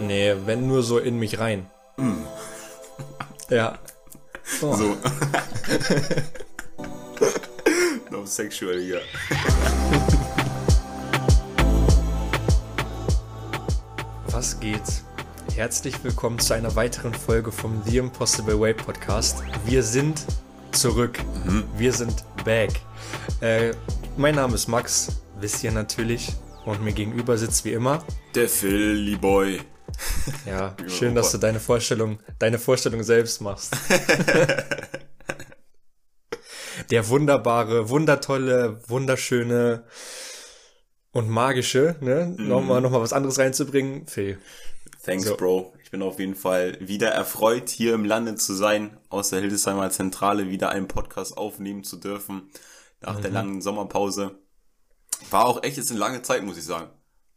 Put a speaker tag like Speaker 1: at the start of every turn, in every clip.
Speaker 1: Nee, wenn nur so in mich rein.
Speaker 2: Mm.
Speaker 1: Ja. Oh.
Speaker 2: So. no sexual hier.
Speaker 1: Was geht? Herzlich willkommen zu einer weiteren Folge vom The Impossible Way Podcast. Wir sind zurück. Wir sind back. Äh, mein Name ist Max, wisst ihr natürlich. Und mir gegenüber sitzt wie immer.
Speaker 2: Der Philly Boy.
Speaker 1: Ja, schön, dass du deine Vorstellung, deine Vorstellung selbst machst. Der wunderbare, wundertolle, wunderschöne und magische, ne? Nochmal, nochmal was anderes reinzubringen, Phil.
Speaker 2: Thanks,
Speaker 1: So.
Speaker 2: Bro. Ich bin auf jeden Fall wieder erfreut, hier im Lande zu sein, aus der Hildesheimer Zentrale wieder einen Podcast aufnehmen zu dürfen, nach der langen Sommerpause. War auch echt jetzt eine lange Zeit, muss ich sagen.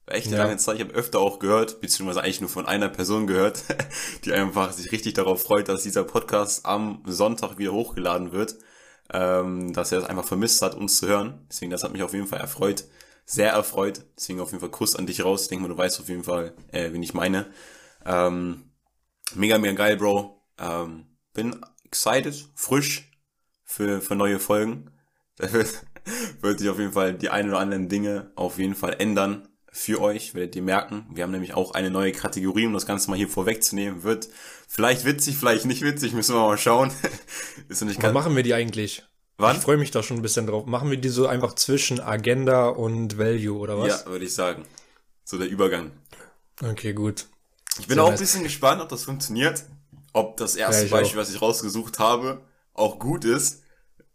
Speaker 2: Echt eine
Speaker 1: Ja.
Speaker 2: lange Zeit. Ich habe öfter auch gehört, beziehungsweise eigentlich nur von einer Person gehört, die einfach sich richtig darauf freut, dass dieser Podcast am Sonntag wieder hochgeladen wird. Ähm, dass er es einfach vermisst hat, uns zu hören. Deswegen, das hat mich auf jeden Fall erfreut. Sehr erfreut. Deswegen auf jeden Fall Kuss an dich raus. Ich denke mal, du weißt auf jeden Fall, äh, wen ich meine. Ähm, mega, mega geil, Bro. Ähm, bin excited, frisch für, für neue Folgen. Da wird, wird sich auf jeden Fall die ein oder anderen Dinge auf jeden Fall ändern für euch, werdet ihr merken. Wir haben nämlich auch eine neue Kategorie, um das Ganze mal hier vorwegzunehmen. Wird vielleicht witzig, vielleicht nicht witzig, müssen wir mal schauen. Ist nicht
Speaker 1: Wann machen wir die eigentlich?
Speaker 2: Wann?
Speaker 1: Ich freue mich da schon ein bisschen drauf. Machen wir die so einfach zwischen Agenda und Value oder was?
Speaker 2: Ja, würde ich sagen. So der Übergang.
Speaker 1: Okay, gut.
Speaker 2: Ich bin
Speaker 1: Sehr
Speaker 2: auch ein bisschen gespannt, ob das funktioniert. Ob das erste
Speaker 1: Ja,
Speaker 2: Beispiel,
Speaker 1: auch.
Speaker 2: was ich rausgesucht habe, auch gut ist.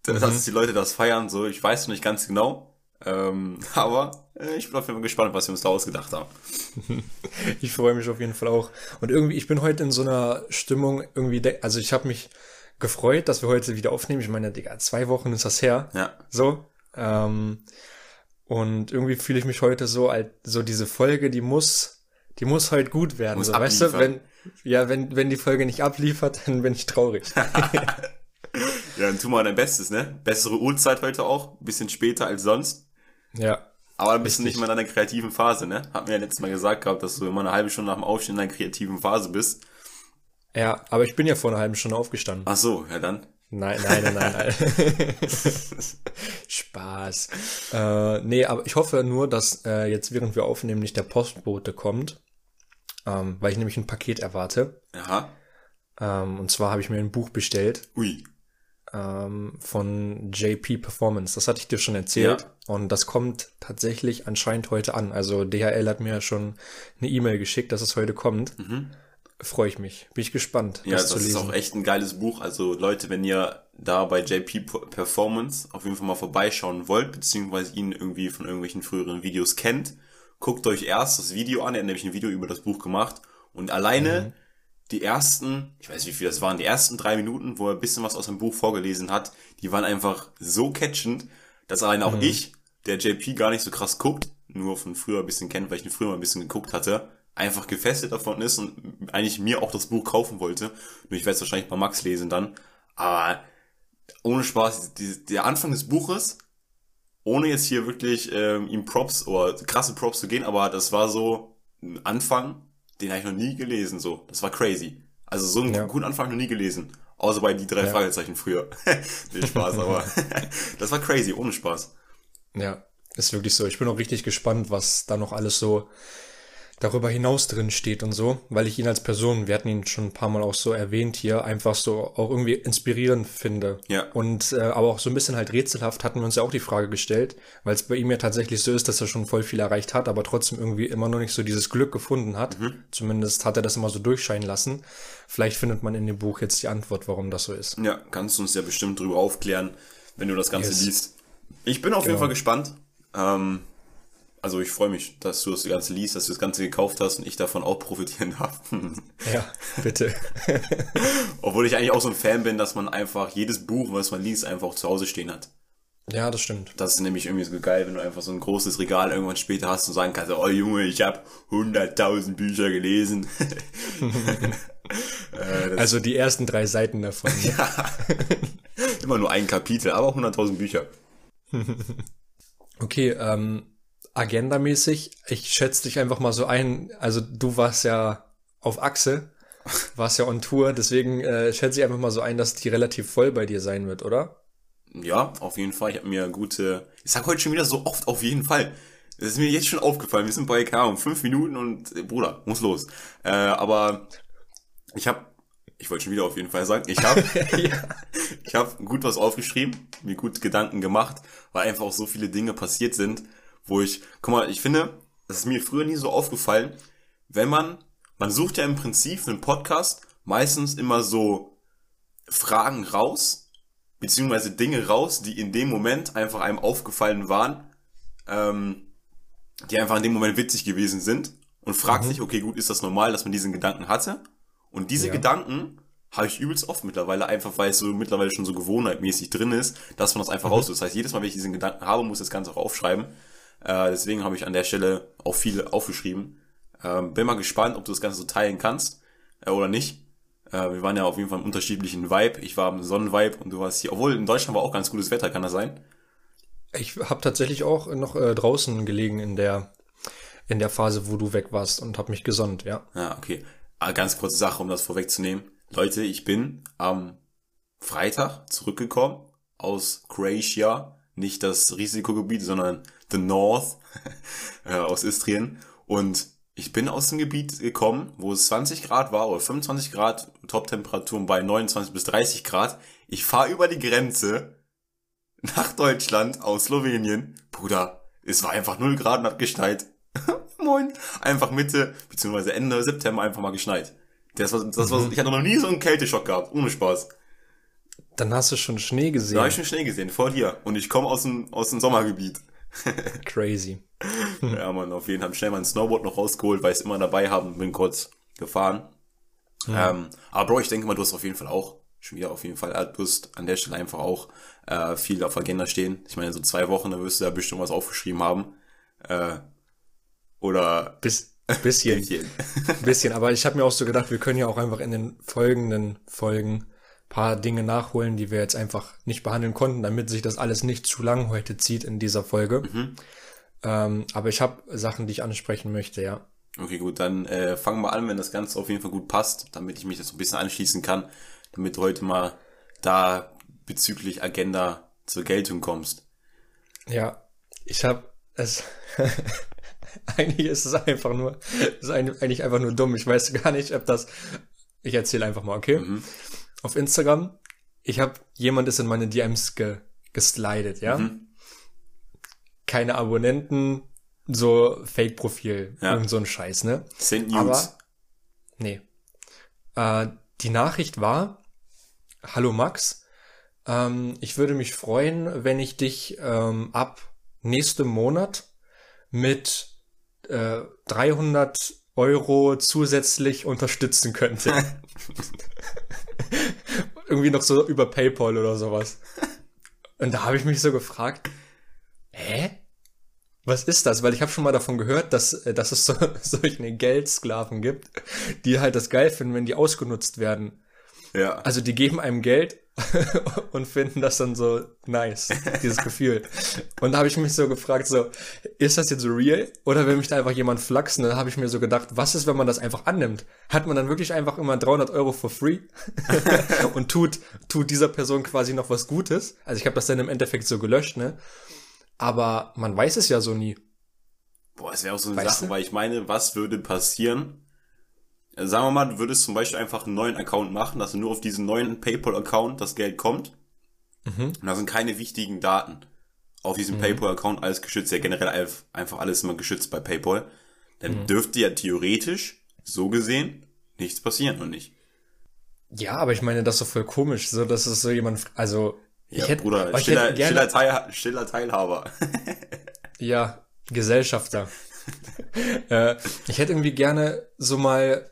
Speaker 1: Mhm.
Speaker 2: Dass die Leute das feiern, so, ich weiß noch nicht ganz genau. Ähm, aber äh, ich bin auf jeden Fall gespannt, was wir uns da ausgedacht haben.
Speaker 1: Ich freue mich auf jeden Fall auch. Und irgendwie, ich bin heute in so einer Stimmung, irgendwie, also ich habe mich gefreut, dass wir heute wieder aufnehmen. Ich meine, Digga, zwei Wochen ist das her.
Speaker 2: Ja.
Speaker 1: So. Ähm, und irgendwie fühle ich mich heute so, als so diese Folge, die muss, die muss halt gut werden.
Speaker 2: Muss
Speaker 1: so, weißt du, wenn, ja, wenn, wenn die Folge nicht abliefert, dann bin ich traurig.
Speaker 2: Ja, dann tu mal dein Bestes, ne? Bessere Uhrzeit heute auch, bisschen später als sonst.
Speaker 1: Ja.
Speaker 2: Aber ein bisschen
Speaker 1: Richtig.
Speaker 2: nicht mehr in einer kreativen Phase, ne? Hat mir ja letztes Mal gesagt gehabt, dass du immer eine halbe Stunde nach dem Aufstehen in einer kreativen Phase bist.
Speaker 1: Ja, aber ich bin ja vor einer halben Stunde aufgestanden.
Speaker 2: Ach so, ja dann.
Speaker 1: Nein, nein, nein, nein. nein. Spaß. Äh, nee, aber ich hoffe nur, dass äh, jetzt, während wir aufnehmen, nicht der Postbote kommt. Ähm, weil ich nämlich ein Paket erwarte.
Speaker 2: Aha.
Speaker 1: Ähm, und zwar habe ich mir ein Buch bestellt
Speaker 2: Ui.
Speaker 1: Ähm, von JP Performance. Das hatte ich dir schon erzählt.
Speaker 2: Ja.
Speaker 1: Und das kommt tatsächlich anscheinend heute an. Also DHL hat mir schon eine E-Mail geschickt, dass es heute kommt. Freue ich mich. Bin ich gespannt,
Speaker 2: Mhm. Ja,
Speaker 1: das,
Speaker 2: das, ist auch echt ein geiles Buch. Also Leute, wenn ihr da bei JP Performance auf jeden Fall mal vorbeischauen wollt, beziehungsweise ihn irgendwie von irgendwelchen früheren Videos kennt, guckt euch erst das Video an. Er hat nämlich ein Video über das Buch gemacht. Und alleine die ersten, ich weiß nicht wie viel das waren, die ersten drei Minuten, wo er ein bisschen was aus dem Buch vorgelesen hat, die waren einfach so catchend, dass allein auch ich, der JP gar nicht so krass guckt, nur von früher ein bisschen kennt, weil ich ihn früher mal ein bisschen geguckt hatte, einfach gefesselt davon ist und eigentlich mir auch das Buch kaufen wollte. Nur ich werde es wahrscheinlich bei Max lesen dann. Aber ohne Spaß, die, der Anfang des Buches, ohne jetzt hier wirklich ähm, ihm Props oder krasse Props zu gehen, aber das war so ein Anfang, den habe ich noch nie gelesen. So, das war crazy. Also so einen
Speaker 1: Ja.
Speaker 2: guten Anfang noch nie gelesen. Außer bei die drei
Speaker 1: Ja.
Speaker 2: Fragezeichen früher. nee, Spaß, aber das war crazy, ohne Spaß.
Speaker 1: Ja, ist wirklich so. Ich bin auch richtig gespannt, was da noch alles so darüber hinaus drin steht und so, weil ich ihn als Person, wir hatten ihn schon ein paar Mal auch so erwähnt hier, einfach so auch irgendwie inspirierend finde.
Speaker 2: Ja.
Speaker 1: Und äh, aber auch so ein bisschen halt rätselhaft hatten wir uns ja auch die Frage gestellt, weil es bei ihm ja tatsächlich so ist, dass er schon voll viel erreicht hat, aber trotzdem irgendwie immer noch nicht so dieses Glück gefunden hat. Zumindest hat er das immer so durchscheinen lassen. Vielleicht findet man in dem Buch jetzt die Antwort, warum das so ist.
Speaker 2: Ja, kannst du uns ja bestimmt drüber aufklären, wenn du das Ganze
Speaker 1: Yes.
Speaker 2: liest. Ich bin auf jeden
Speaker 1: Genau.
Speaker 2: Fall gespannt. Ähm, also ich freue mich, dass du das Ganze liest, dass du das Ganze gekauft hast und ich davon auch profitieren darf.
Speaker 1: Ja, bitte.
Speaker 2: Obwohl ich eigentlich auch so ein Fan bin, dass man einfach jedes Buch, was man liest, einfach auch zu Hause stehen hat.
Speaker 1: ja, das stimmt.
Speaker 2: Das ist nämlich irgendwie so geil, wenn du einfach so ein großes Regal irgendwann später hast und sagen kannst, oh Junge, ich habe 100.000 Bücher gelesen. äh,
Speaker 1: Also die ersten drei Seiten davon. Ne?
Speaker 2: ist immer nur ein Kapitel, aber auch 100.000 Bücher.
Speaker 1: Okay, ähm, agendamäßig, ich schätze dich einfach mal so ein, also du warst ja auf Achse. Warst ja on Tour, deswegen äh, schätze ich einfach mal so ein, dass die relativ voll bei dir sein wird, oder?
Speaker 2: Ja, auf jeden Fall. Ich habe mir gute. Ich sag heute schon wieder so oft auf jeden Fall. Das ist mir jetzt schon aufgefallen. Wir sind bei, keine Ahnung, fünf Minuten und äh, Bruder, muss los. Äh, aber ich habe, ich wollte schon wieder auf jeden Fall sagen, ich habe, ja. ich habe gut was aufgeschrieben, mir gut Gedanken gemacht, weil einfach auch so viele Dinge passiert sind, wo ich, guck mal, ich finde, das ist mir früher nie so aufgefallen, wenn man, man sucht ja im Prinzip einen Podcast meistens immer so Fragen raus, beziehungsweise Dinge raus, die in dem Moment einfach einem aufgefallen waren, ähm, die einfach in dem Moment witzig gewesen sind und fragt mhm. sich, okay, gut, ist das normal, dass man diesen Gedanken hatte? Und diese ja. Gedanken habe ich übelst oft mittlerweile, einfach weil es so mittlerweile schon so gewohnheitmäßig drin ist, dass man das einfach mhm. raus. Das heißt, jedes Mal, wenn ich diesen Gedanken habe, muss ich das Ganze auch aufschreiben. Äh, deswegen habe ich an der Stelle auch viele aufgeschrieben. Äh, bin mal gespannt, ob du das Ganze so teilen kannst äh, oder nicht. Äh, wir waren ja auf jeden Fall im unterschiedlichen Vibe. Ich war im Sonnenvibe und du warst hier. Obwohl in Deutschland war auch ganz gutes Wetter, kann das sein?
Speaker 1: Ich habe tatsächlich auch noch äh, draußen gelegen in der in der Phase, wo du weg warst und habe mich gesonnt, ja.
Speaker 2: Ja, okay. Aber ah, ganz kurze Sache, um das vorwegzunehmen. Leute, ich bin am Freitag zurückgekommen aus Croatia, nicht das Risikogebiet, sondern the North äh, aus Istrien und ich bin aus dem Gebiet gekommen, wo es 20 Grad war oder 25 Grad, Top-Temperaturen bei 29 bis 30 Grad. Ich fahre über die Grenze nach Deutschland aus Slowenien. Bruder, es war einfach 0 Grad und hat geschneit. Moin. Einfach Mitte, beziehungsweise Ende September einfach mal geschneit. Das war, das war, mhm. ich hatte noch nie so einen Kälteschock gehabt, ohne Spaß.
Speaker 1: Dann hast du schon Schnee gesehen.
Speaker 2: Da habe ich schon Schnee gesehen, vor dir. Und ich komme aus dem, aus dem Sommergebiet.
Speaker 1: Crazy.
Speaker 2: ja, man, auf jeden Fall schnell mein Snowboard noch rausgeholt, weil ich es immer dabei habe und bin kurz gefahren. Ja. Ähm, aber Bro, ich denke mal, du hast auf jeden Fall auch, schon wieder auf jeden Fall, äh, du hast an der Stelle einfach auch äh, viel auf Agenda stehen. Ich meine, so zwei Wochen, da wirst du da bestimmt was aufgeschrieben haben. Äh, oder
Speaker 1: Bis, bisschen. bisschen. bisschen. Aber ich habe mir auch so gedacht, wir können ja auch einfach in den folgenden Folgen paar Dinge nachholen, die wir jetzt einfach nicht behandeln konnten, damit sich das alles nicht zu lang heute zieht in dieser Folge. Mhm. Ähm, aber ich habe Sachen, die ich ansprechen möchte, ja.
Speaker 2: Okay, gut, dann äh, fangen wir an, wenn das Ganze auf jeden Fall gut passt, damit ich mich das so ein bisschen anschließen kann, damit du heute mal da bezüglich Agenda zur Geltung kommst.
Speaker 1: Ja, ich habe es. eigentlich ist es einfach nur, ist eigentlich einfach nur dumm. Ich weiß gar nicht, ob das. Ich erzähle einfach mal, okay? Mhm auf Instagram. Ich habe jemand ist in meine DMs ge, geslidet, ja. Mhm. Keine Abonnenten, so Fake-Profil, ja. irgend so ein Scheiß, ne?
Speaker 2: Sind News. Aber,
Speaker 1: nee. Äh, die Nachricht war, hallo Max, ähm, ich würde mich freuen, wenn ich dich ähm, ab nächstem Monat mit äh, 300 Euro zusätzlich unterstützen könnte. Irgendwie noch so über PayPal oder sowas. Und da habe ich mich so gefragt, hä? Was ist das? Weil ich habe schon mal davon gehört, dass, äh, dass es so, solche Geldsklaven gibt, die halt das geil finden, wenn die ausgenutzt werden. Ja. Also die geben einem Geld und finden das dann so nice, dieses Gefühl. Und da habe ich mich so gefragt, so, ist das jetzt real oder will mich da einfach jemand flachsen? Dann habe ich mir so gedacht, was ist, wenn man das einfach annimmt? Hat man dann wirklich einfach immer 300 Euro for free und tut, tut dieser Person quasi noch was Gutes? Also ich habe das dann im Endeffekt so gelöscht, ne? Aber man weiß es ja so nie.
Speaker 2: Boah, es wäre auch so eine weißt Sache, du? weil ich meine, was würde passieren, Sagen wir mal, du würdest zum Beispiel einfach einen neuen Account machen, dass du nur auf diesen neuen PayPal-Account das Geld kommt. Mhm. Und da sind keine wichtigen Daten auf diesem mhm. PayPal-Account, alles geschützt. Ja, generell einfach alles immer geschützt bei PayPal. Dann mhm. dürfte ja theoretisch, so gesehen, nichts passieren und nicht.
Speaker 1: Ja, aber ich meine, das ist doch voll komisch, so dass es so jemand, also
Speaker 2: ich ja, hätte, Bruder, stiller, hätte stiller, Teil, stiller Teilhaber.
Speaker 1: ja, Gesellschafter. äh, ich hätte irgendwie gerne so mal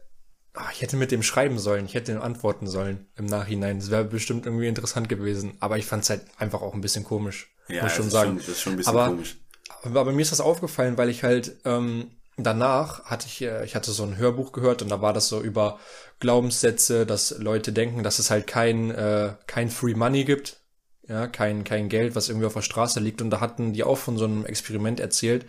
Speaker 1: Ach, ich hätte mit dem schreiben sollen, ich hätte ihm antworten sollen im Nachhinein. Das wäre bestimmt irgendwie interessant gewesen. Aber ich fand es halt einfach auch ein bisschen komisch. Ja, muss schon sagen. Schon, das ist schon ein bisschen aber, komisch. Aber, mir ist das aufgefallen, weil ich halt ähm, danach hatte ich, äh, ich hatte so ein Hörbuch gehört und da war das so über Glaubenssätze, dass Leute denken, dass es halt kein, äh, kein Free Money gibt. Ja, kein, kein Geld, was irgendwie auf der Straße liegt. Und da hatten die auch von so einem Experiment erzählt,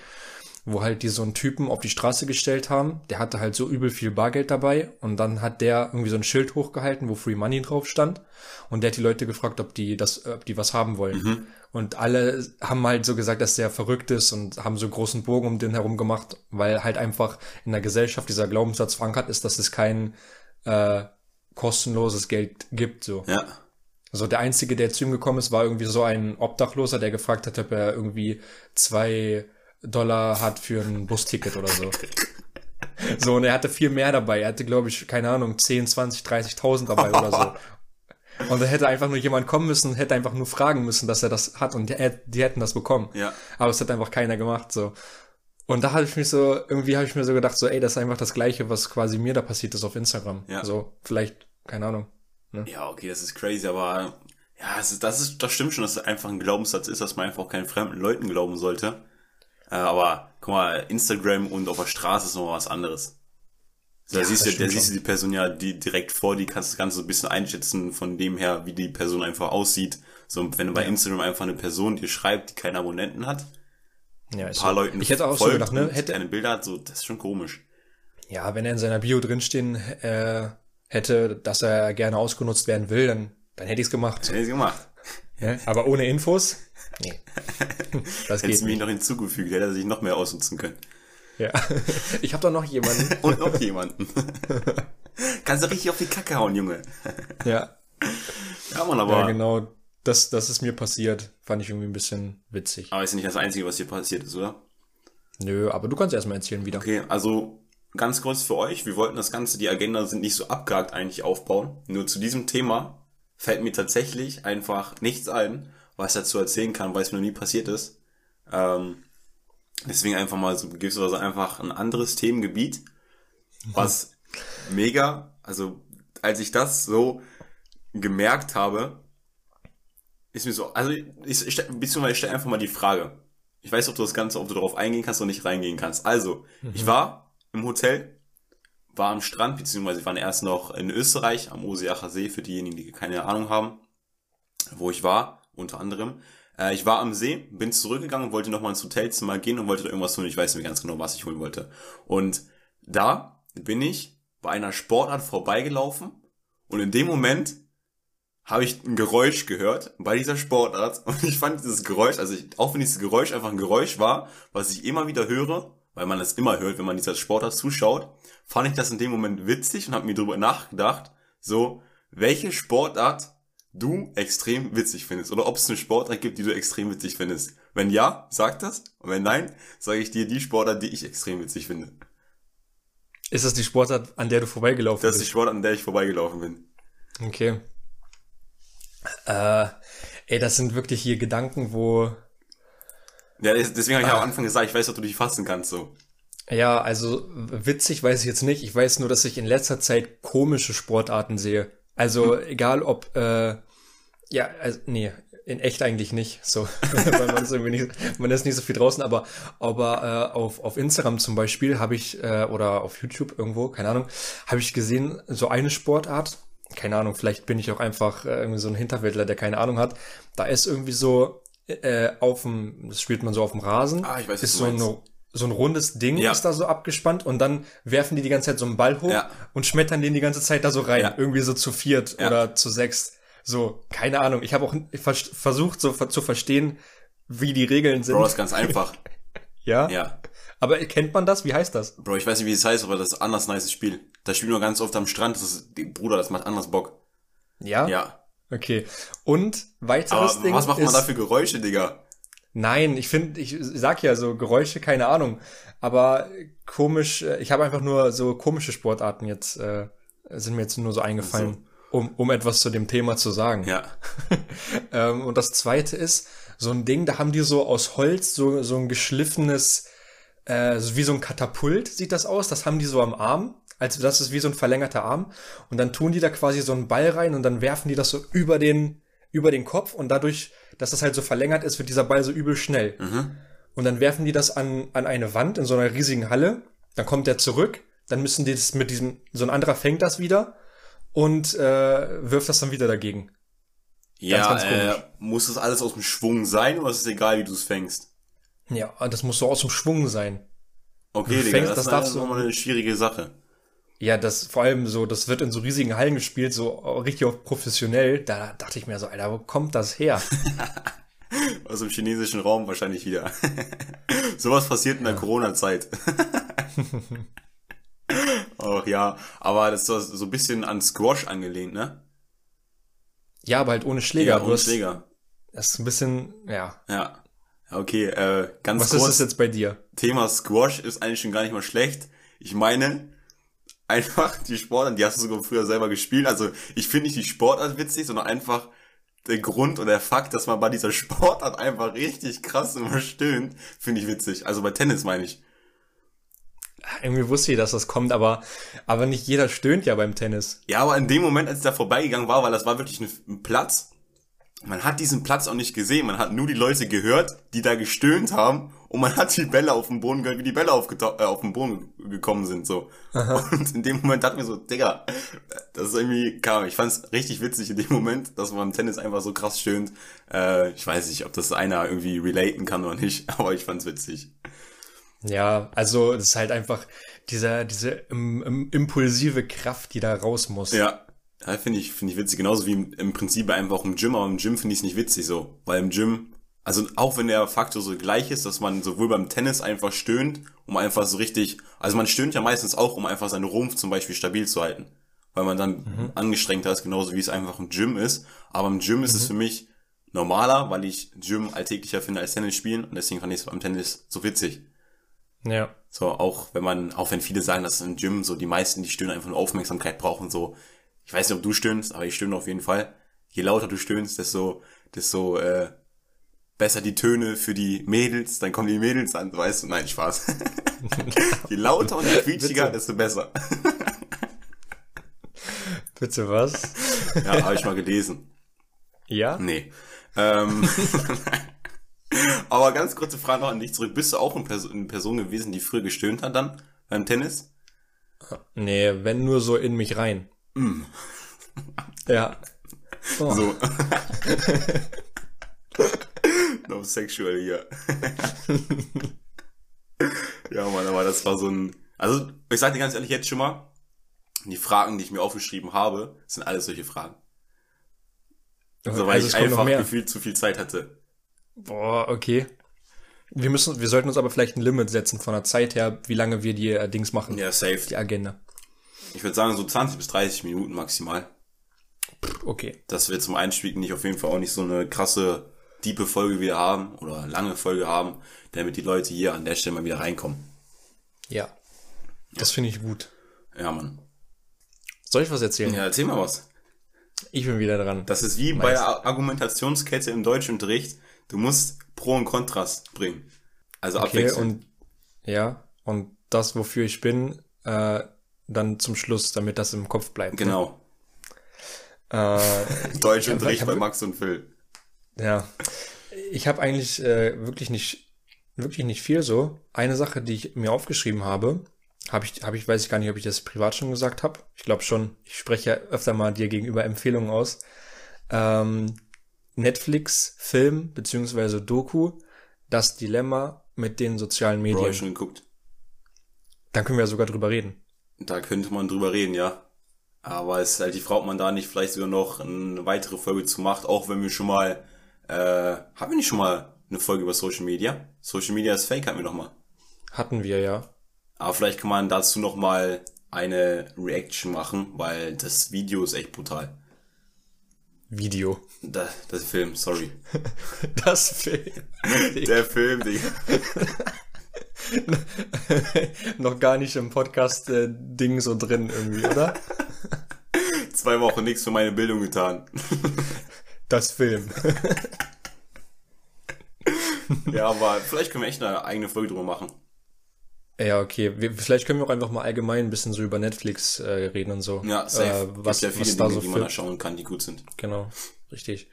Speaker 1: wo halt die so einen Typen auf die Straße gestellt haben. Der hatte halt so übel viel Bargeld dabei und dann hat der irgendwie so ein Schild hochgehalten, wo Free Money drauf stand und der hat die Leute gefragt, ob die das, ob die was haben wollen.
Speaker 2: Mhm.
Speaker 1: Und alle haben halt so gesagt, dass der verrückt ist und haben so großen Bogen um den herum gemacht, weil halt einfach in der Gesellschaft dieser Glaubenssatz verankert ist, dass es kein äh, kostenloses Geld gibt. So.
Speaker 2: Ja.
Speaker 1: Also der Einzige, der zu ihm gekommen ist, war irgendwie so ein Obdachloser, der gefragt hat, ob er irgendwie zwei Dollar hat für ein Busticket oder so. So, und er hatte viel mehr dabei. Er hatte, glaube ich, keine Ahnung, 10, 20, 30.000 dabei oder so. Und da hätte einfach nur jemand kommen müssen hätte einfach nur fragen müssen, dass er das hat und die, die hätten das bekommen.
Speaker 2: Ja.
Speaker 1: Aber es hat einfach keiner gemacht, so. Und da habe ich mich so, irgendwie habe ich mir so gedacht, so, ey, das ist einfach das Gleiche, was quasi mir da passiert ist auf Instagram.
Speaker 2: Ja.
Speaker 1: So, vielleicht, keine Ahnung.
Speaker 2: Ja, okay, das ist crazy, aber ja, das ist, das ist, das stimmt schon, dass es einfach ein Glaubenssatz ist, dass man einfach auch keinen fremden Leuten glauben sollte. Äh, aber guck mal, Instagram und auf der Straße ist noch was anderes. Da
Speaker 1: Ja,
Speaker 2: siehst
Speaker 1: das
Speaker 2: du, da siehst du die Person ja die direkt vor, die kannst du ganz so ein bisschen einschätzen von dem her, wie die Person einfach aussieht. So, wenn du bei
Speaker 1: Ja.
Speaker 2: Instagram einfach eine Person dir schreibt, die keine Abonnenten hat,
Speaker 1: Ja,
Speaker 2: ein paar
Speaker 1: so.
Speaker 2: Leuten
Speaker 1: Ich hätte auch
Speaker 2: folgt
Speaker 1: gedacht, ne? Hätte,
Speaker 2: keine Bilder hat, so, das ist schon komisch.
Speaker 1: Ja, wenn er in seiner Bio drinstehen äh, hätte, dass er gerne ausgenutzt werden will, dann, dann hätte ich es gemacht.
Speaker 2: Hätte ich gemacht.
Speaker 1: Ja? Aber ohne Infos? Nee. Das
Speaker 2: Hättest du mich noch hinzugefügt, hätte er sich noch mehr ausnutzen können.
Speaker 1: Ja. Ich habe doch noch jemanden.
Speaker 2: Und noch jemanden. Kannst du richtig auf die Kacke hauen, Junge.
Speaker 1: Ja,
Speaker 2: Ja, Mann, aber,
Speaker 1: ja genau. Das, das ist mir passiert. Fand ich irgendwie ein bisschen witzig.
Speaker 2: aber ist nicht das Einzige, was hier passiert ist, oder?
Speaker 1: Nö, aber du kannst erstmal erzählen wieder.
Speaker 2: Okay, also ganz kurz für euch. Wir wollten das Ganze, die Agenda sind nicht so abgehakt eigentlich aufbauen. Nur zu diesem Thema fällt mir tatsächlich einfach nichts ein, was ich dazu erzählen kann, weil es mir noch nie passiert ist. Ähm, deswegen einfach mal so gewisserweise einfach ein anderes Themengebiet, was mega, also als ich das so gemerkt habe, ist mir so, also ich, ich stell- beziehungsweise ich stelle einfach mal die Frage. Ich weiß, ob du das Ganze, ob du darauf eingehen kannst oder nicht reingehen kannst. Also, ich war im Hotel, war am Strand, beziehungsweise wir waren erst noch in Österreich, am Oseacher See, für diejenigen, die keine Ahnung haben, wo ich war, unter anderem. Äh, ich war am See, bin zurückgegangen, wollte nochmal ins Hotelzimmer gehen und wollte da irgendwas holen. Ich weiß nicht ganz genau, was ich holen wollte. Und da bin ich bei einer Sportart vorbeigelaufen und in dem Moment habe ich ein Geräusch gehört bei dieser Sportart und ich fand dieses Geräusch, also ich, auch wenn dieses Geräusch einfach ein Geräusch war, was ich immer wieder höre, weil man es immer hört, wenn man dieser Sportart zuschaut, fand ich das in dem Moment witzig und habe mir darüber nachgedacht, so, welche Sportart du extrem witzig findest oder ob es eine Sportart gibt, die du extrem witzig findest. Wenn ja, sag das und wenn nein, sage ich dir die Sportart, die ich extrem witzig finde.
Speaker 1: Ist das die Sportart, an der du vorbeigelaufen
Speaker 2: Das ist die
Speaker 1: bist?
Speaker 2: Sportart, an der ich vorbeigelaufen bin.
Speaker 1: Okay. Äh, ey, das sind wirklich hier Gedanken, wo
Speaker 2: Ja, des- deswegen habe ich
Speaker 1: Ah.
Speaker 2: am Anfang gesagt, ich weiß, ob du dich fassen kannst, so.
Speaker 1: Ja, also witzig weiß ich jetzt nicht. Ich weiß nur, dass ich in letzter Zeit komische Sportarten sehe. Also egal ob, äh, ja, also, nee, in echt eigentlich nicht. So, weil man ist irgendwie nicht, man ist nicht so viel draußen. Aber, aber äh, auf auf Instagram zum Beispiel habe ich äh, oder auf YouTube irgendwo, keine Ahnung, habe ich gesehen so eine Sportart. Keine Ahnung, vielleicht bin ich auch einfach äh, irgendwie so ein Hinterwäldler, der keine Ahnung hat. Da ist irgendwie so äh, auf dem, das spielt man so auf dem Rasen.
Speaker 2: Ah, ich weiß,
Speaker 1: ist so eine so ein rundes Ding
Speaker 2: Ja.
Speaker 1: ist da so abgespannt und dann werfen die die ganze Zeit so einen Ball hoch
Speaker 2: Ja.
Speaker 1: und schmettern den die ganze Zeit da so rein.
Speaker 2: Ja.
Speaker 1: Irgendwie so zu viert oder zu sechs. So, keine Ahnung. Ich habe auch vers- versucht so zu verstehen, wie die Regeln sind.
Speaker 2: Bro, das ist ganz einfach.
Speaker 1: ja?
Speaker 2: Ja.
Speaker 1: Aber kennt man das? Wie heißt das?
Speaker 2: Bro, ich weiß nicht, wie es heißt, aber das ist ein anders nice Spiel. Das spielen wir ganz oft am Strand. Das ist, Bruder, das macht anders Bock.
Speaker 1: Ja?
Speaker 2: Ja.
Speaker 1: Okay. Und weiteres
Speaker 2: Aber
Speaker 1: Ding
Speaker 2: was macht man
Speaker 1: ist,
Speaker 2: da für Geräusche, Digga?
Speaker 1: Nein, ich finde, ich sag ja so Geräusche, keine Ahnung. Aber komisch, äh, ich habe einfach nur so komische Sportarten jetzt, äh, sind mir jetzt nur so eingefallen, um, um etwas zu dem Thema zu sagen.
Speaker 2: Ja.
Speaker 1: Ähm, und das zweite ist, so ein Ding, da haben die so aus Holz so, so ein geschliffenes, äh, wie so ein Katapult sieht das aus, das haben die so am Arm. Also das ist wie so ein verlängerter Arm. Und dann tun die da quasi so einen Ball rein und dann werfen die das so über den, über den Kopf und dadurch, dass das halt so verlängert ist, wird dieser Ball so übel schnell. Und dann werfen die das an, an eine Wand in so einer riesigen Halle. Dann kommt der zurück. Dann müssen die das mit diesem, so ein anderer fängt das wieder und äh, wirft das dann wieder dagegen.
Speaker 2: Ja,
Speaker 1: ganz
Speaker 2: äh,
Speaker 1: komisch.
Speaker 2: muss das alles aus dem Schwung sein oder ist es egal, wie du es fängst?
Speaker 1: Ja, das muss so aus dem Schwung sein.
Speaker 2: Okay, Digga,
Speaker 1: fängst-
Speaker 2: das,
Speaker 1: das
Speaker 2: ist
Speaker 1: darfst du-
Speaker 2: eine schwierige Sache.
Speaker 1: Ja, das vor allem so, das wird in so riesigen Hallen gespielt, so richtig auf professionell. Da dachte ich mir so, Alter, wo kommt das her?
Speaker 2: Aus dem chinesischen Raum wahrscheinlich wieder. Sowas passiert in der Corona-Zeit. Ach ja, aber das ist so- ein bisschen an Squash angelehnt, ne?
Speaker 1: Ja, aber halt ohne Schläger.
Speaker 2: Ja, ohne Schläger.
Speaker 1: Das ist ein bisschen, ja.
Speaker 2: Ja. Okay, äh, ganz
Speaker 1: Was ist
Speaker 2: kurz.
Speaker 1: das jetzt bei dir?
Speaker 2: Thema Squash ist eigentlich schon gar nicht mal schlecht. Ich meine, einfach die Sportart, die hast du sogar früher selber gespielt. Also ich finde nicht die Sportart witzig, sondern einfach der Grund oder der Fakt, dass man bei dieser Sportart einfach richtig krass immer stöhnt, finde ich witzig. Also bei Tennis meine ich.
Speaker 1: Irgendwie wusste ich, dass das kommt, aber, aber nicht jeder stöhnt ja beim Tennis.
Speaker 2: Ja, aber in dem Moment, als ich da vorbeigegangen war, weil das war wirklich ein, Platz, man hat diesen Platz auch nicht gesehen, man hat nur die Leute gehört, die da gestöhnt haben und man hat die Bälle auf dem Boden gehört, wie die Bälle aufgetau- äh, auf den Boden gekommen sind, so. Und in dem Moment dachte ich mir so, Digga, das ist irgendwie, kam, ich fand's richtig witzig in dem Moment, dass man im Tennis einfach so krass stöhnt. Äh, ich weiß nicht, ob das einer irgendwie relaten kann oder nicht, aber ich fand's witzig.
Speaker 1: Ja, also das ist halt einfach dieser, diese im, im, impulsive Kraft, die da raus muss.
Speaker 2: Ja, ja finde ich, finde ich witzig. Genauso wie im, im Prinzip einfach im Gym, aber im Gym finde ich es nicht witzig so. Weil im Gym, also auch wenn der Faktor so gleich ist, dass man sowohl beim Tennis einfach stöhnt, um einfach so richtig, also man stöhnt ja meistens auch, um einfach seinen Rumpf zum Beispiel stabil zu halten. Weil man dann angestrengter ist, genauso wie es einfach im Gym ist. Aber im Gym ist es für mich normaler, weil ich Gym alltäglicher finde als Tennis spielen und deswegen fand ich es beim Tennis so witzig.
Speaker 1: Ja.
Speaker 2: So, auch wenn man, auch wenn viele sagen, dass im Gym so die meisten, die stöhnen, einfach nur Aufmerksamkeit brauchen, so. Ich weiß nicht, ob du stöhnst, aber ich stöhne auf jeden Fall. Je lauter du stöhnst, desto, desto, äh, besser die Töne für die Mädels, dann kommen die Mädels an, weißt du, nein, Spaß. Je lauter und quietschiger,
Speaker 1: Bitte.
Speaker 2: desto besser.
Speaker 1: Bitte was?
Speaker 2: Ja, habe ich mal gelesen.
Speaker 1: Ja?
Speaker 2: Nee. Ähm, aber ganz kurze Frage noch an dich zurück. Bist du auch eine Person, eine Person gewesen, die früher gestöhnt hat dann beim Tennis?
Speaker 1: Nee, wenn nur so in mich rein. Ja. Oh.
Speaker 2: So. no sexual hier. ja, Mann, aber das war so ein. Also, ich sag dir ganz ehrlich jetzt schon mal, die Fragen, die ich mir aufgeschrieben habe, sind alles solche Fragen. Also, weil
Speaker 1: Also,
Speaker 2: ich einfach gefühlt zu viel Zeit hatte.
Speaker 1: Boah, okay. Wir müssen, wir sollten uns aber vielleicht ein Limit setzen von der Zeit her, wie lange wir die äh, Dings machen.
Speaker 2: Ja, safe.
Speaker 1: Die Agenda.
Speaker 2: Ich würde sagen, so 20 bis 30 Minuten maximal.
Speaker 1: Okay.
Speaker 2: Dass wir zum Einstieg nicht auf jeden Fall auch nicht so eine krasse, diepe Folge wieder haben oder lange Folge haben, damit die Leute hier an der Stelle mal wieder reinkommen.
Speaker 1: Ja. Das finde ich gut.
Speaker 2: Ja, Mann.
Speaker 1: Soll ich was erzählen?
Speaker 2: Ja, erzähl mal was.
Speaker 1: Ich bin wieder dran.
Speaker 2: Das ist wie bei der Ar- Argumentationskette im Deutschunterricht. Du musst Pro und Kontras bringen. Also
Speaker 1: okay,
Speaker 2: abwechselnd.
Speaker 1: und ja, und das, wofür ich bin, äh, dann zum Schluss, damit das im Kopf bleibt.
Speaker 2: Genau.
Speaker 1: Äh,
Speaker 2: Deutschunterricht
Speaker 1: ich hab-
Speaker 2: bei Max und Phil.
Speaker 1: Ja. Ich habe eigentlich äh, wirklich nicht wirklich nicht viel so. Eine Sache, die ich mir aufgeschrieben habe, habe ich habe ich weiß ich gar nicht, ob ich das privat schon gesagt habe. Ich glaube schon. Ich spreche ja öfter mal dir gegenüber Empfehlungen aus. Ähm, Netflix Film beziehungsweise Doku Das Dilemma mit den sozialen
Speaker 2: Bro,
Speaker 1: Medien.
Speaker 2: ich schon geguckt.
Speaker 1: Dann können wir ja sogar drüber reden.
Speaker 2: Da könnte man drüber reden, ja. Aber es ist halt die Frage, ob man da nicht vielleicht sogar noch eine weitere Folge zu macht, auch wenn wir schon mal, äh, haben wir nicht schon mal eine Folge über Social Media? Social Media ist fake, hatten wir doch mal.
Speaker 1: Hatten wir ja.
Speaker 2: Aber vielleicht kann man dazu noch mal eine Reaction machen, weil das Video ist echt brutal.
Speaker 1: Video.
Speaker 2: Da, das Film, sorry.
Speaker 1: Das Film.
Speaker 2: Der Film, Digga.
Speaker 1: Noch gar nicht im Podcast-Ding so drin irgendwie, oder?
Speaker 2: Zwei Wochen nichts für meine Bildung getan.
Speaker 1: Das Film.
Speaker 2: ja, aber vielleicht können wir echt eine eigene Folge drüber machen.
Speaker 1: Ja, okay. Wir, vielleicht können wir auch einfach mal allgemein ein bisschen so über Netflix äh, reden und so.
Speaker 2: Ja, safe.
Speaker 1: Äh, was,
Speaker 2: Gibt ja viele
Speaker 1: was da
Speaker 2: Dinge,
Speaker 1: so
Speaker 2: die man da
Speaker 1: für,
Speaker 2: schauen kann, die gut sind.
Speaker 1: Genau, richtig.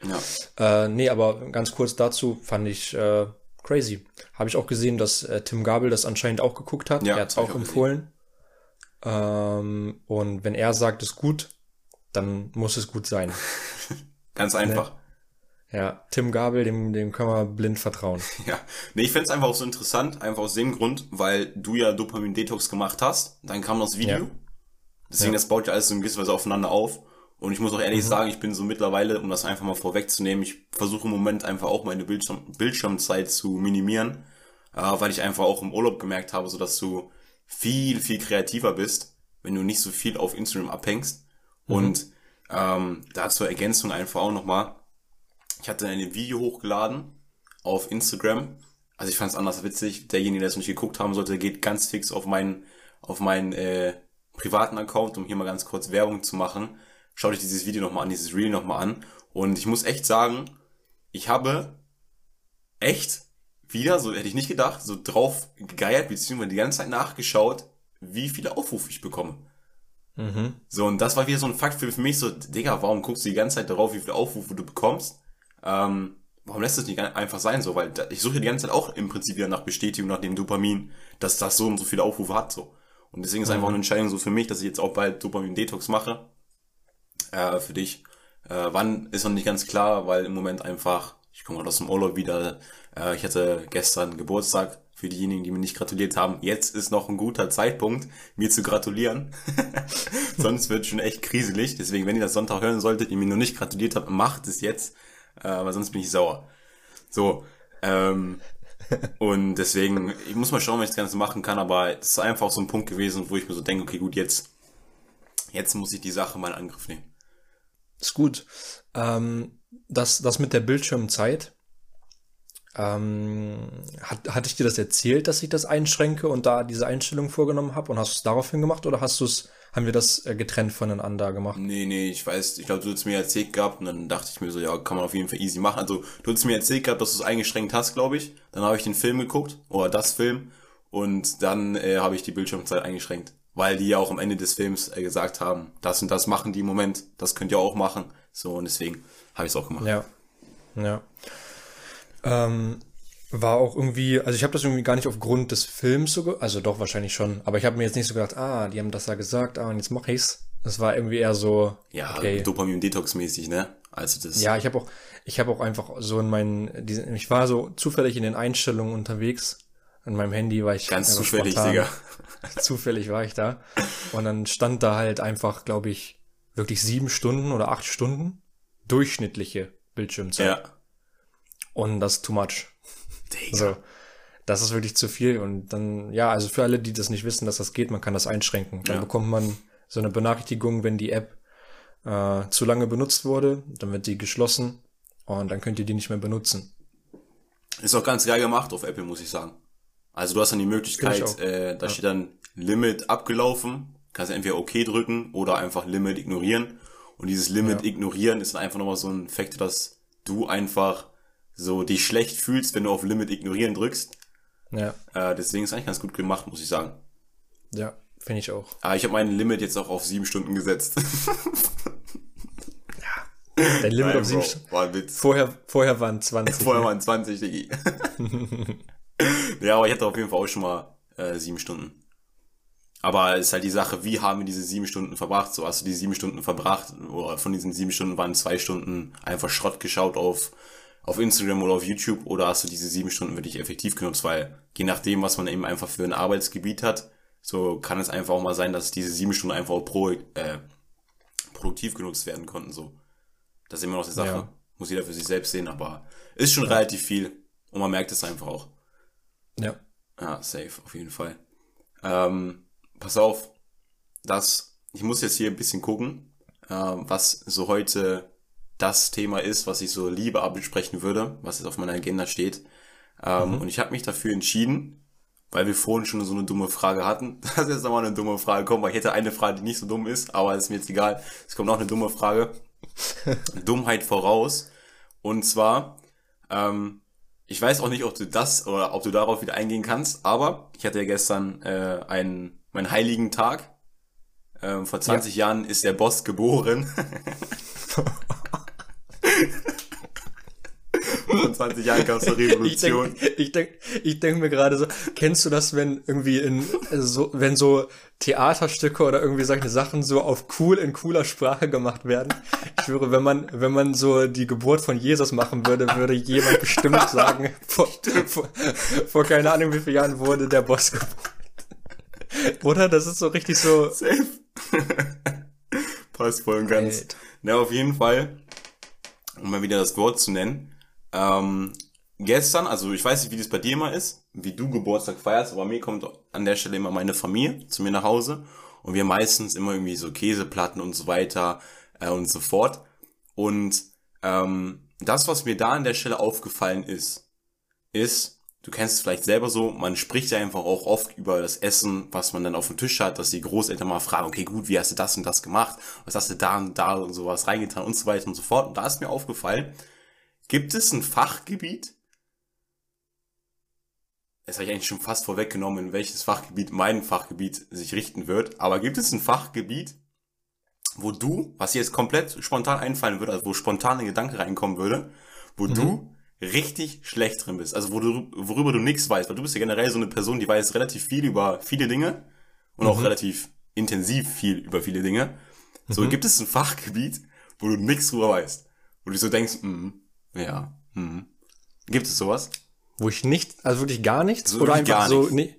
Speaker 2: Ja.
Speaker 1: Äh, nee, aber ganz kurz dazu fand ich äh, crazy. Habe ich auch gesehen, dass äh, Tim Gabel das anscheinend auch geguckt hat.
Speaker 2: Ja,
Speaker 1: er hat es
Speaker 2: hab ich
Speaker 1: auch
Speaker 2: auch
Speaker 1: empfohlen. Ähm, und wenn er sagt, es ist gut, dann muss es gut sein.
Speaker 2: Ganz einfach.
Speaker 1: Ja, Tim Gabel, dem, dem können wir blind vertrauen.
Speaker 2: Ja, nee, ich find's einfach auch so interessant, einfach aus dem Grund, weil du ja Dopamin-Detox gemacht hast, dann kam das Video.
Speaker 1: Ja.
Speaker 2: Deswegen,
Speaker 1: Ja.
Speaker 2: das baut ja alles so ein bisschen aufeinander auf. Und ich muss auch ehrlich sagen, ich bin so mittlerweile, um das einfach mal vorwegzunehmen, ich versuche im Moment einfach auch meine Bildschirm Bildschirmzeit zu minimieren, äh, weil ich einfach auch im Urlaub gemerkt habe, so dass du viel, viel kreativer bist, wenn du nicht so viel auf Instagram abhängst. Und ähm, da zur Ergänzung einfach auch nochmal, ich hatte ein Video hochgeladen auf Instagram. Also ich fand es anders witzig. Derjenige, der es nicht geguckt haben sollte, geht ganz fix auf meinen auf meinen äh, privaten Account, um hier mal ganz kurz Werbung zu machen. Schaut euch dieses Video nochmal an, dieses Reel nochmal an. Und ich muss echt sagen, ich habe echt wieder, so hätte ich nicht gedacht, so drauf gegeiert, beziehungsweise die ganze Zeit nachgeschaut, wie viele Aufrufe ich bekomme.
Speaker 1: Mhm.
Speaker 2: So, und das war wieder so ein Fakt für, für mich, so, Digga, warum guckst du die ganze Zeit darauf, wie viele Aufrufe du bekommst? Ähm, warum lässt es nicht einfach sein, so, weil da, ich suche die ganze Zeit auch im Prinzip wieder nach Bestätigung, nach dem Dopamin, dass das so und so viele Aufrufe hat, so. Und deswegen ist einfach eine Entscheidung so für mich, dass ich jetzt auch bald Dopamin-Detox mache. Äh, für dich. Äh, wann ist noch nicht ganz klar, weil im Moment einfach, ich komme gerade aus dem Urlaub wieder, äh, ich hatte gestern Geburtstag, für diejenigen, die mir nicht gratuliert haben. Jetzt ist noch ein guter Zeitpunkt, mir zu gratulieren. Sonst wird schon echt kriselig. Deswegen, wenn ihr das Sonntag hören solltet, ihr mir noch nicht gratuliert habt, macht es jetzt, äh, weil sonst bin ich sauer. So, ähm, und deswegen, ich muss mal schauen, wenn ich das Ganze machen kann, aber es ist einfach so ein Punkt gewesen, wo ich mir so denke, okay, gut, jetzt, jetzt muss ich die Sache mal in Angriff nehmen.
Speaker 1: Ist gut. Ähm, das, das mit der Bildschirmzeit, ähm, hat, hatte ich dir das erzählt, dass ich das einschränke und da diese Einstellung vorgenommen habe und hast du es daraufhin gemacht oder hast du es, haben wir das äh, getrennt voneinander gemacht?
Speaker 2: Nee, nee, ich weiß, ich glaube, du hast mir erzählt gehabt und dann dachte ich mir so, ja, kann man auf jeden Fall easy machen. Also, du hast mir erzählt gehabt, dass du es eingeschränkt hast, glaube ich. Dann habe ich den Film geguckt, oder das Film, und dann äh, habe ich die Bildschirmzeit eingeschränkt. Weil die ja auch am Ende des Films äh, gesagt haben, das und das machen die im Moment, das könnt ihr auch machen. So, und deswegen habe ich es auch gemacht.
Speaker 1: Ja. Ja. Ähm, war auch irgendwie, also ich habe das irgendwie gar nicht aufgrund des Films so, also doch wahrscheinlich schon, aber ich habe mir jetzt nicht so gedacht, ah, die haben das da gesagt, ah, und jetzt mach ich's. Das war irgendwie eher so,
Speaker 2: Ja,
Speaker 1: okay.
Speaker 2: Dopamin-Detox-mäßig, ne? Also das.
Speaker 1: Ja, ich habe auch, ich habe auch einfach so in meinen, diesen, ich war so zufällig in den Einstellungen unterwegs. An meinem Handy war ich
Speaker 2: Ganz zufällig,
Speaker 1: spontan.
Speaker 2: Digga.
Speaker 1: Zufällig war ich da. Und dann stand da halt einfach, glaube ich, wirklich sieben Stunden oder acht Stunden durchschnittliche Bildschirmzeit.
Speaker 2: Ja.
Speaker 1: Und das too much.
Speaker 2: Digga.
Speaker 1: Also, das ist wirklich zu viel. Und dann, ja, also für alle, die das nicht wissen, dass das geht, man kann das einschränken. Dann
Speaker 2: Ja.
Speaker 1: bekommt man so eine Benachrichtigung, wenn die App äh, zu lange benutzt wurde, dann wird die geschlossen und dann könnt ihr die nicht mehr benutzen.
Speaker 2: Ist auch ganz geil gemacht auf Apple, muss ich sagen. Also du hast dann die Möglichkeit, äh, da steht dann Limit abgelaufen, kannst entweder OK drücken oder einfach Limit ignorieren. Und dieses Limit
Speaker 1: Ja.
Speaker 2: ignorieren ist dann einfach nochmal so ein Effekt, dass du einfach so dich schlecht fühlst, wenn du auf Limit ignorieren drückst.
Speaker 1: Ja,
Speaker 2: Äh, deswegen ist eigentlich ganz gut gemacht, muss ich sagen.
Speaker 1: ja, finde ich auch.
Speaker 2: Aber ich habe mein Limit jetzt auch auf sieben Stunden gesetzt.
Speaker 1: Dein Limit
Speaker 2: Nein,
Speaker 1: auf sieben Stunden.
Speaker 2: War ein Witz.
Speaker 1: Vorher, vorher waren 20.
Speaker 2: Vorher waren 20, Diggi. ja, aber ich hatte auf jeden Fall auch schon mal äh, sieben Stunden. Aber es ist halt die Sache, wie haben wir diese sieben Stunden verbracht? So hast du die sieben Stunden verbracht oder von diesen sieben Stunden waren zwei Stunden einfach Schrott geschaut auf, auf Instagram oder auf YouTube oder hast du diese sieben Stunden wirklich effektiv genutzt? Weil je nachdem, was man eben einfach für ein Arbeitsgebiet hat, so kann es einfach auch mal sein, dass diese sieben Stunden einfach auch pro, äh, produktiv genutzt werden konnten. So, das ist immer noch die Sache.
Speaker 1: Ja.
Speaker 2: Muss jeder für sich selbst sehen, aber ist schon relativ viel und man merkt es einfach auch.
Speaker 1: Ja.
Speaker 2: Ja, safe, auf jeden Fall. Ähm, pass auf, das, ich muss jetzt hier ein bisschen gucken, ähm, was so heute das Thema ist, was ich so lieber besprechen würde, was jetzt auf meiner Agenda steht. Ähm, Und ich habe mich dafür entschieden, weil wir vorhin schon so eine dumme Frage hatten, dass jetzt nochmal eine dumme Frage kommt, weil ich hätte eine Frage, die nicht so dumm ist, aber ist mir jetzt egal. Es kommt noch eine dumme Frage. Dummheit voraus. Und zwar, ähm, ich weiß auch nicht, ob du das oder ob du darauf wieder eingehen kannst, aber ich hatte ja gestern äh, einen, meinen heiligen Tag. Ähm, vor 20 Jahren ist der Boss geboren. vor 20 20 Jahren gab es eine Revolution.
Speaker 1: Ich denke ich denk, ich denk mir gerade so, kennst du das, wenn irgendwie in so, wenn so Theaterstücke oder irgendwie solche Sachen so auf cool in cooler Sprache gemacht werden? Ich schwöre, wenn man, wenn man so die Geburt von Jesus machen würde, würde jemand bestimmt sagen, vor, vor, vor keine Ahnung wie vielen Jahren wurde der Boss geboren. Oder? Das ist so richtig so. Safe.
Speaker 2: Passt voll und ganz. Alter. Na, auf jeden Fall, um mal wieder das Wort zu nennen. Ähm, gestern, also ich weiß nicht, wie das bei dir immer ist, wie du Geburtstag feierst, aber mir kommt an der Stelle immer meine Familie zu mir nach Hause und wir meistens immer irgendwie so Käseplatten und so weiter äh, und so fort. Und ähm, das, was mir da an der Stelle aufgefallen ist, ist, du kennst es vielleicht selber so, man spricht ja einfach auch oft über das Essen, was man dann auf dem Tisch hat, dass die Großeltern mal fragen, okay, gut, wie hast du das und das gemacht? Was hast du da und da und sowas reingetan und so weiter und so fort. Und da ist mir aufgefallen, gibt es ein Fachgebiet? Das habe ich eigentlich schon fast vorweggenommen, in welches Fachgebiet mein Fachgebiet sich richten wird. Aber gibt es ein Fachgebiet, wo du, was dir jetzt komplett spontan einfallen würde, also wo spontan ein Gedanke reinkommen würde, wo mhm. du richtig schlecht drin bist, also wo du, worüber du nichts weißt, weil du bist ja generell so eine Person, die weiß relativ viel über viele Dinge und mhm. auch relativ intensiv viel über viele Dinge. So, mhm. gibt es ein Fachgebiet, wo du nichts drüber weißt, wo du so denkst, mm, ja, mm. gibt es sowas?
Speaker 1: Wo ich nicht, also wirklich gar nichts so oder einfach so, nee.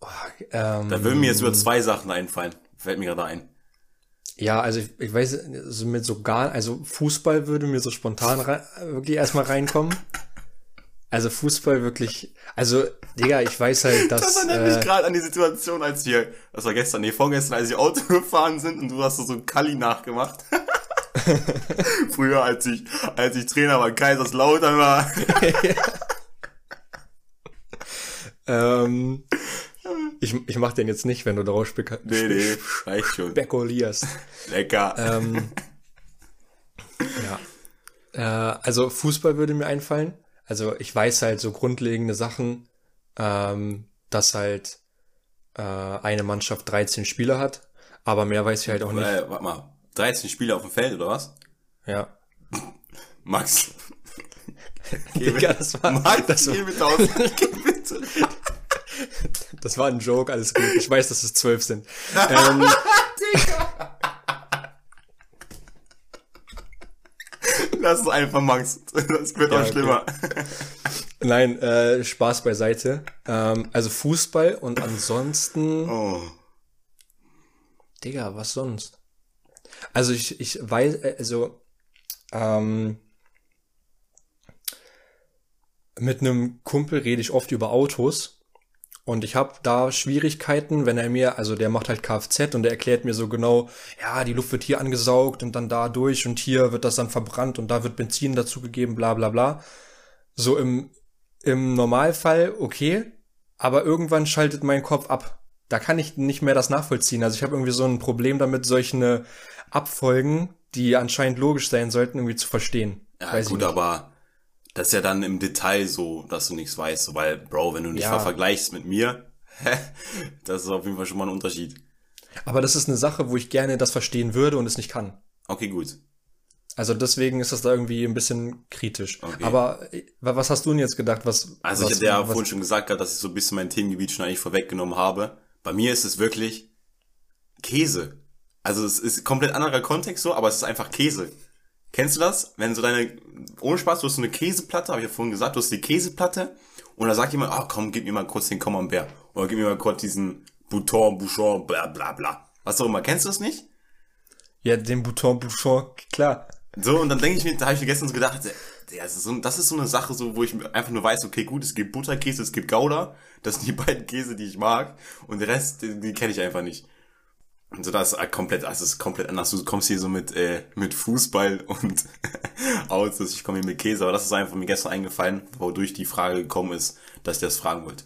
Speaker 2: Oh, ähm, da würden mir jetzt über zwei Sachen einfallen, fällt mir gerade ein.
Speaker 1: Ja, also ich, ich weiß, so mit so gar, also Fußball würde mir so spontan rein, wirklich erstmal reinkommen. Also Fußball wirklich, also Digga, ich weiß halt, dass. Das
Speaker 2: erinnert äh, mich gerade an die Situation, als wir, das war gestern, nee, vorgestern, als wir Auto gefahren sind und du hast so ein Kali nachgemacht. Früher, als ich, als ich Trainer war, Kaiserslautern war.
Speaker 1: ähm, ich, ich mach den jetzt nicht, wenn du daraus spek
Speaker 2: nee, nee, reicht schon.
Speaker 1: spekulierst.
Speaker 2: Lecker.
Speaker 1: Ähm, ja. Äh, also Fußball würde mir einfallen. Also ich weiß halt so grundlegende Sachen, ähm, dass halt äh, eine Mannschaft 13 Spieler hat, aber mehr weiß ich halt auch nicht.
Speaker 2: Äh, warte mal, 13 Spieler auf dem Feld oder was?
Speaker 1: Ja.
Speaker 2: Max.
Speaker 1: Digga, das war,
Speaker 2: Max,
Speaker 1: das war,
Speaker 2: geh. Geh bitte.
Speaker 1: Das war ein Joke, alles gut. Ich weiß, dass es zwölf sind. ähm,
Speaker 2: Lass es einfach, Max. Das wird ja, auch schlimmer. Okay.
Speaker 1: Nein, äh, Spaß beiseite. Ähm, also Fußball und ansonsten.
Speaker 2: Oh.
Speaker 1: Digga, was sonst? Also ich, ich weiß, äh, also ähm, mit einem Kumpel rede ich oft über Autos und ich habe da Schwierigkeiten, wenn er mir, also der macht halt Kfz und der erklärt mir so genau, ja, die Luft wird hier angesaugt und dann da durch und hier wird das dann verbrannt und da wird Benzin dazugegeben, bla bla bla. So im, im Normalfall okay, aber irgendwann schaltet mein Kopf ab. Da kann ich nicht mehr das nachvollziehen. Also ich habe irgendwie so ein Problem damit, solche Abfolgen, die anscheinend logisch sein sollten, irgendwie zu verstehen.
Speaker 2: Ja, Weiß gut, aber das ist ja dann im Detail so, dass du nichts weißt, weil, Bro, wenn du dich ja. vergleichst mit mir, das ist auf jeden Fall schon mal ein Unterschied.
Speaker 1: Aber das ist eine Sache, wo ich gerne das verstehen würde und es nicht kann.
Speaker 2: Okay, gut.
Speaker 1: Also deswegen ist das da irgendwie ein bisschen kritisch. Okay. Aber was hast du denn jetzt gedacht? Was,
Speaker 2: also
Speaker 1: was,
Speaker 2: ich hatte ja was, vorhin schon gesagt, dass ich so ein bisschen mein Themengebiet schon eigentlich vorweggenommen habe. Bei mir ist es wirklich Käse. Also es ist komplett anderer Kontext so, aber es ist einfach Käse. Kennst du das? Wenn so deine, ohne Spaß, du hast so eine Käseplatte, habe ich ja vorhin gesagt, du hast die Käseplatte und da sagt jemand, ah oh, komm, gib mir mal kurz den Camembert oder gib mir mal kurz diesen Bouton, Bouchon, bla bla bla. Was auch immer, kennst du das nicht?
Speaker 1: Ja, den Bouton, Bouchon, klar.
Speaker 2: So, und dann denke ich mir, da habe ich mir gestern so gedacht, das, ist so, das ist so eine Sache, so, wo ich einfach nur weiß, okay, gut, es gibt Butterkäse, es gibt Gouda, das sind die beiden Käse, die ich mag, und den Rest, die, die kenne ich einfach nicht. So das ist komplett, also ist komplett anders. Du kommst hier so mit äh, mit Fußball und Autos. Ich komme hier mit Käse, aber das ist einfach mir gestern eingefallen, wodurch die Frage gekommen ist, dass ich das fragen wollte.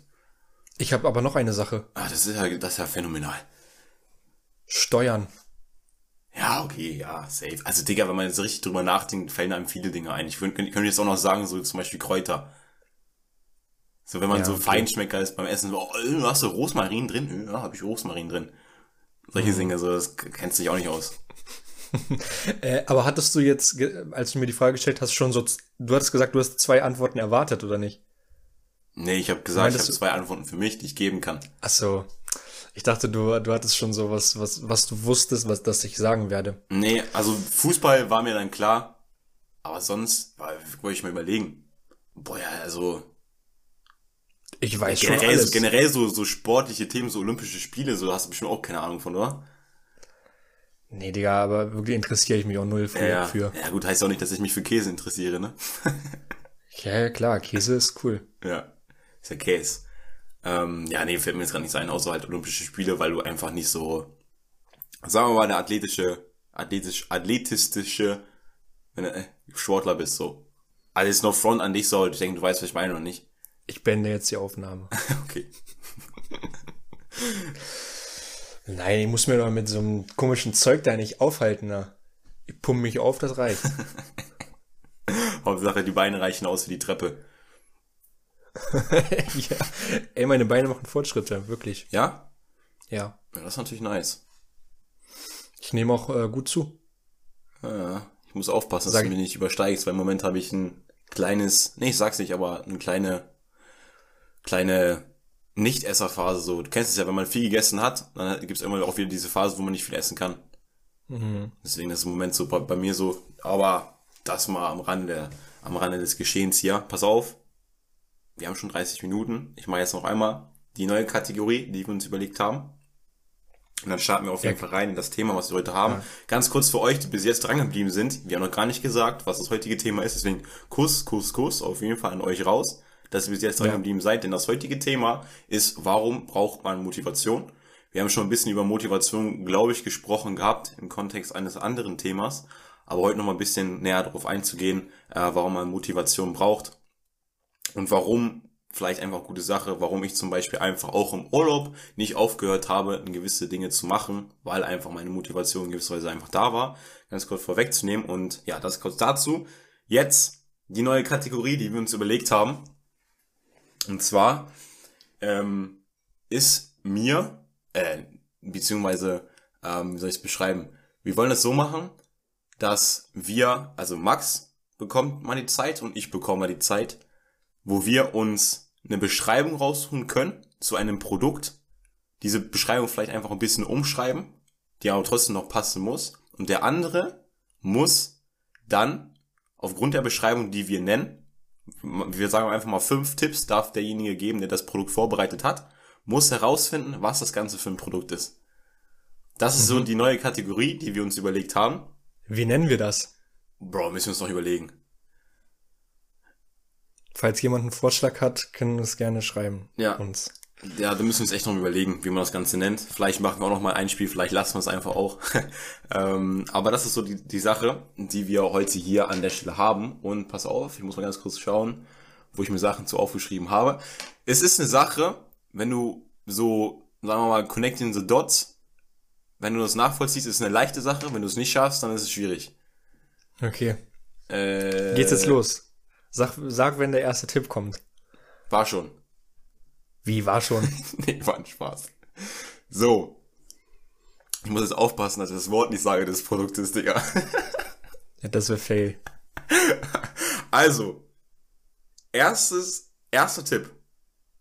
Speaker 1: Ich habe aber noch eine Sache.
Speaker 2: Ah, das ist ja, das ist ja phänomenal.
Speaker 1: Steuern.
Speaker 2: Ja, okay, ja, safe. Also, Digga, wenn man jetzt richtig drüber nachdenkt, fallen einem viele Dinge ein. Ich könnte könnt jetzt auch noch sagen, so zum Beispiel Kräuter. So, wenn man ja, so okay. Feinschmecker ist beim Essen, so, oh, hast du Rosmarin drin? Ja, habe ich Rosmarin drin. Solche mhm. Dinge, so, das kennst du dich auch nicht aus.
Speaker 1: äh, aber hattest du jetzt, als du mir die Frage gestellt hast, schon so, du hattest gesagt, du hast zwei Antworten erwartet, oder nicht?
Speaker 2: Nee, ich habe gesagt, ich habe zwei Antworten für mich, die ich geben kann.
Speaker 1: Ach so. Ich dachte, du, du hattest schon so was, was, was du wusstest, was das ich sagen werde.
Speaker 2: Nee, also Fußball war mir dann klar, aber sonst wollte ich mal überlegen. Boah, ja, also.
Speaker 1: Ich weiß
Speaker 2: generell,
Speaker 1: schon alles.
Speaker 2: So, generell so, so sportliche Themen, so Olympische Spiele, so hast du bestimmt auch keine Ahnung von, oder?
Speaker 1: Nee, Digga, aber wirklich interessiere ich mich auch null für.
Speaker 2: Ja,
Speaker 1: für.
Speaker 2: ja gut, heißt auch nicht, dass ich mich für Käse interessiere, ne?
Speaker 1: ja, klar, Käse ist cool.
Speaker 2: Ja, ist ja Käse. Ähm, ja, nee, fällt mir jetzt gar nicht sein, außer halt Olympische Spiele, weil du einfach nicht so, sagen wir mal, eine athletische, athletisch, athletistische äh, Sportler bist, so. Alles no front an dich, so, ich denke, du weißt, was ich meine oder nicht.
Speaker 1: Ich beende jetzt die Aufnahme.
Speaker 2: okay.
Speaker 1: Nein, ich muss mir doch mit so einem komischen Zeug da nicht aufhalten, na. Ich pumpe mich auf, das reicht.
Speaker 2: Hauptsache, die Beine reichen aus für die Treppe.
Speaker 1: ja. Ey, meine Beine machen Fortschritte, wirklich.
Speaker 2: Ja?
Speaker 1: Ja.
Speaker 2: Ja, das ist natürlich nice.
Speaker 1: Ich nehme auch äh, gut zu.
Speaker 2: Ja, ich muss aufpassen, dass du mich nicht übersteigst, weil im Moment habe ich ein kleines, nee, ich sag's nicht, aber eine kleine, kleine Nicht-Esser-Phase. So, du kennst es ja, wenn man viel gegessen hat, dann gibt's immer auch wieder diese Phase, wo man nicht viel essen kann.
Speaker 1: Mhm.
Speaker 2: Deswegen ist es im Moment so bei, bei mir so, aber das mal am Rande, am Rande des Geschehens hier. Pass auf, wir haben schon 30 Minuten. Ich mache jetzt noch einmal die neue Kategorie, die wir uns überlegt haben. Und dann starten wir auf jeden ja. Fall rein in das Thema, was wir heute haben. Ja. Ganz kurz für euch, die bis jetzt dran geblieben sind. Wir haben noch gar nicht gesagt, was das heutige Thema ist. Deswegen Kuss, Kuss, Kuss auf jeden Fall an euch raus, dass ihr bis jetzt dran ja. geblieben seid. Denn das heutige Thema ist, warum braucht man Motivation? Wir haben schon ein bisschen über Motivation, glaube ich, gesprochen gehabt im Kontext eines anderen Themas. Aber heute noch mal ein bisschen näher darauf einzugehen, äh, warum man Motivation braucht und warum vielleicht einfach gute Sache, warum ich zum Beispiel einfach auch im Urlaub nicht aufgehört habe, gewisse Dinge zu machen, weil einfach meine Motivation in gewisser Weise einfach da war. Ganz kurz vorwegzunehmen und ja, das kurz dazu. Jetzt die neue Kategorie, die wir uns überlegt haben. Und zwar ähm, ist mir, äh, beziehungsweise, ähm, wie soll ich es beschreiben? Wir wollen es so machen, dass wir, also Max bekommt mal die Zeit und ich bekomme mal die Zeit, wo wir uns eine Beschreibung raussuchen können zu einem Produkt, diese Beschreibung vielleicht einfach ein bisschen umschreiben, die aber trotzdem noch passen muss. Und der andere muss dann aufgrund der Beschreibung, die wir nennen, wir sagen einfach mal fünf Tipps darf derjenige geben, der das Produkt vorbereitet hat, muss herausfinden, was das Ganze für ein Produkt ist. Das ist mhm. so die neue Kategorie, die wir uns überlegt haben.
Speaker 1: Wie nennen wir das?
Speaker 2: Bro, müssen wir uns noch überlegen.
Speaker 1: Falls jemand einen Vorschlag hat, können wir es gerne schreiben.
Speaker 2: Ja. Uns. Ja, da müssen wir uns echt noch überlegen, wie man das Ganze nennt. Vielleicht machen wir auch noch mal ein Spiel, vielleicht lassen wir es einfach auch. ähm, aber das ist so die, die Sache, die wir heute hier an der Stelle haben. Und pass auf, ich muss mal ganz kurz schauen, wo ich mir Sachen zu aufgeschrieben habe. Es ist eine Sache, wenn du so, sagen wir mal, connecting the dots, wenn du das nachvollziehst, ist es eine leichte Sache. Wenn du es nicht schaffst, dann ist es schwierig.
Speaker 1: Okay. Äh, Geht's jetzt los? Sag, sag, wenn der erste Tipp kommt.
Speaker 2: War schon.
Speaker 1: Wie, war schon?
Speaker 2: nee, war ein Spaß. So. Ich muss jetzt aufpassen, dass ich das Wort nicht sage des Produktes, Digga.
Speaker 1: ja, das wäre fail.
Speaker 2: Also. Erstes, erster Tipp.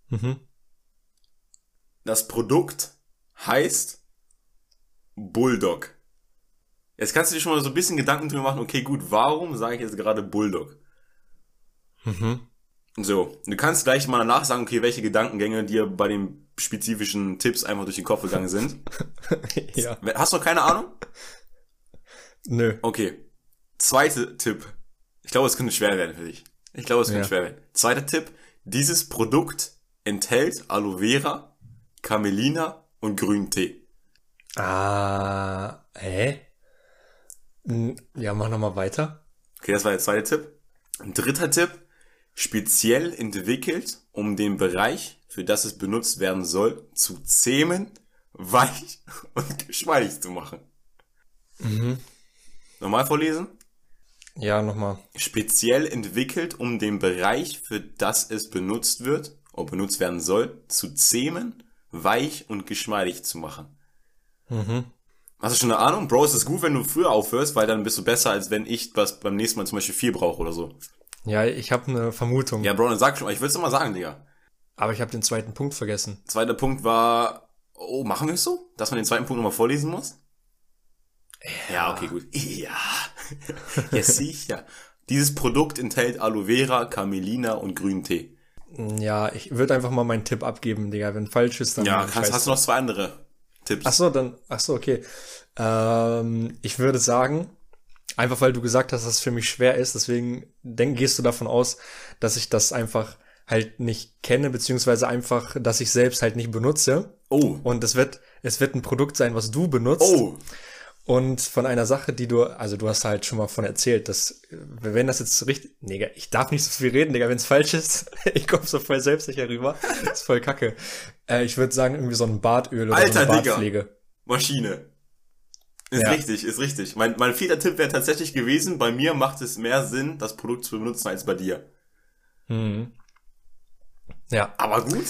Speaker 1: Mhm.
Speaker 2: Das Produkt heißt Bulldog. Jetzt kannst du dir schon mal so ein bisschen Gedanken drüber machen, okay, gut, warum sage ich jetzt gerade Bulldog?
Speaker 1: Mhm.
Speaker 2: So, du kannst gleich mal danach sagen, okay, welche Gedankengänge dir bei den spezifischen Tipps einfach durch den Kopf gegangen sind.
Speaker 1: ja.
Speaker 2: Hast du noch keine Ahnung?
Speaker 1: Nö.
Speaker 2: Okay. Zweiter Tipp. Ich glaube, es könnte schwer werden für dich. Ich glaube, es könnte ja. schwer werden. Zweiter Tipp. Dieses Produkt enthält Aloe Vera, Camelina und Grüntee.
Speaker 1: Ah, hä? Ja, mach nochmal weiter.
Speaker 2: Okay, das war der zweite Tipp. Ein dritter Tipp, speziell entwickelt, um den Bereich, für das es benutzt werden soll, zu zähmen, weich und geschmeidig zu machen.
Speaker 1: Mhm.
Speaker 2: Nochmal vorlesen?
Speaker 1: Ja, nochmal.
Speaker 2: Speziell entwickelt, um den Bereich, für das es benutzt wird, oder benutzt werden soll, zu zähmen, weich und geschmeidig zu machen.
Speaker 1: Mhm.
Speaker 2: Hast du schon eine Ahnung? Bro, es ist gut, wenn du früher aufhörst, weil dann bist du besser, als wenn ich was beim nächsten Mal zum Beispiel vier brauche oder so.
Speaker 1: Ja, ich habe eine Vermutung.
Speaker 2: Ja, Bro, dann sag schon, ich will es mal sagen, Digga.
Speaker 1: Aber ich habe den zweiten Punkt vergessen.
Speaker 2: Zweiter Punkt war, oh, machen wir es so? Dass man den zweiten Punkt nochmal vorlesen muss? Ja, ja okay, gut. Ja. ja, sicher. Dieses Produkt enthält Aloe Vera, Camelina und Grüntee.
Speaker 1: Ja, ich würde einfach mal meinen Tipp abgeben, Digga. Wenn falsch ist, dann.
Speaker 2: Ja, kannst, hast du noch zwei andere Tipps?
Speaker 1: Ach so, dann, ach so, okay. Ähm, ich würde sagen, einfach weil du gesagt hast, dass es für mich schwer ist, deswegen denk, gehst du davon aus, dass ich das einfach halt nicht kenne, beziehungsweise einfach, dass ich selbst halt nicht benutze.
Speaker 2: Oh.
Speaker 1: Und es wird, es wird ein Produkt sein, was du benutzt.
Speaker 2: Oh.
Speaker 1: Und von einer Sache, die du, also du hast halt schon mal von erzählt, dass, wenn das jetzt richtig, Digga, ich darf nicht so viel reden, Digga, wenn es falsch ist, ich komme so voll selbstsicher rüber, das ist voll kacke. Äh, ich würde sagen, irgendwie so ein Bartöl oder
Speaker 2: Alter,
Speaker 1: so eine Bartpflege.
Speaker 2: Digga. Maschine. Ist
Speaker 1: Ja.
Speaker 2: richtig, ist richtig. Mein, mein vierter Tipp wäre tatsächlich gewesen, bei mir macht es mehr Sinn, das Produkt zu benutzen als bei dir.
Speaker 1: Mhm. Ja,
Speaker 2: Aber gut.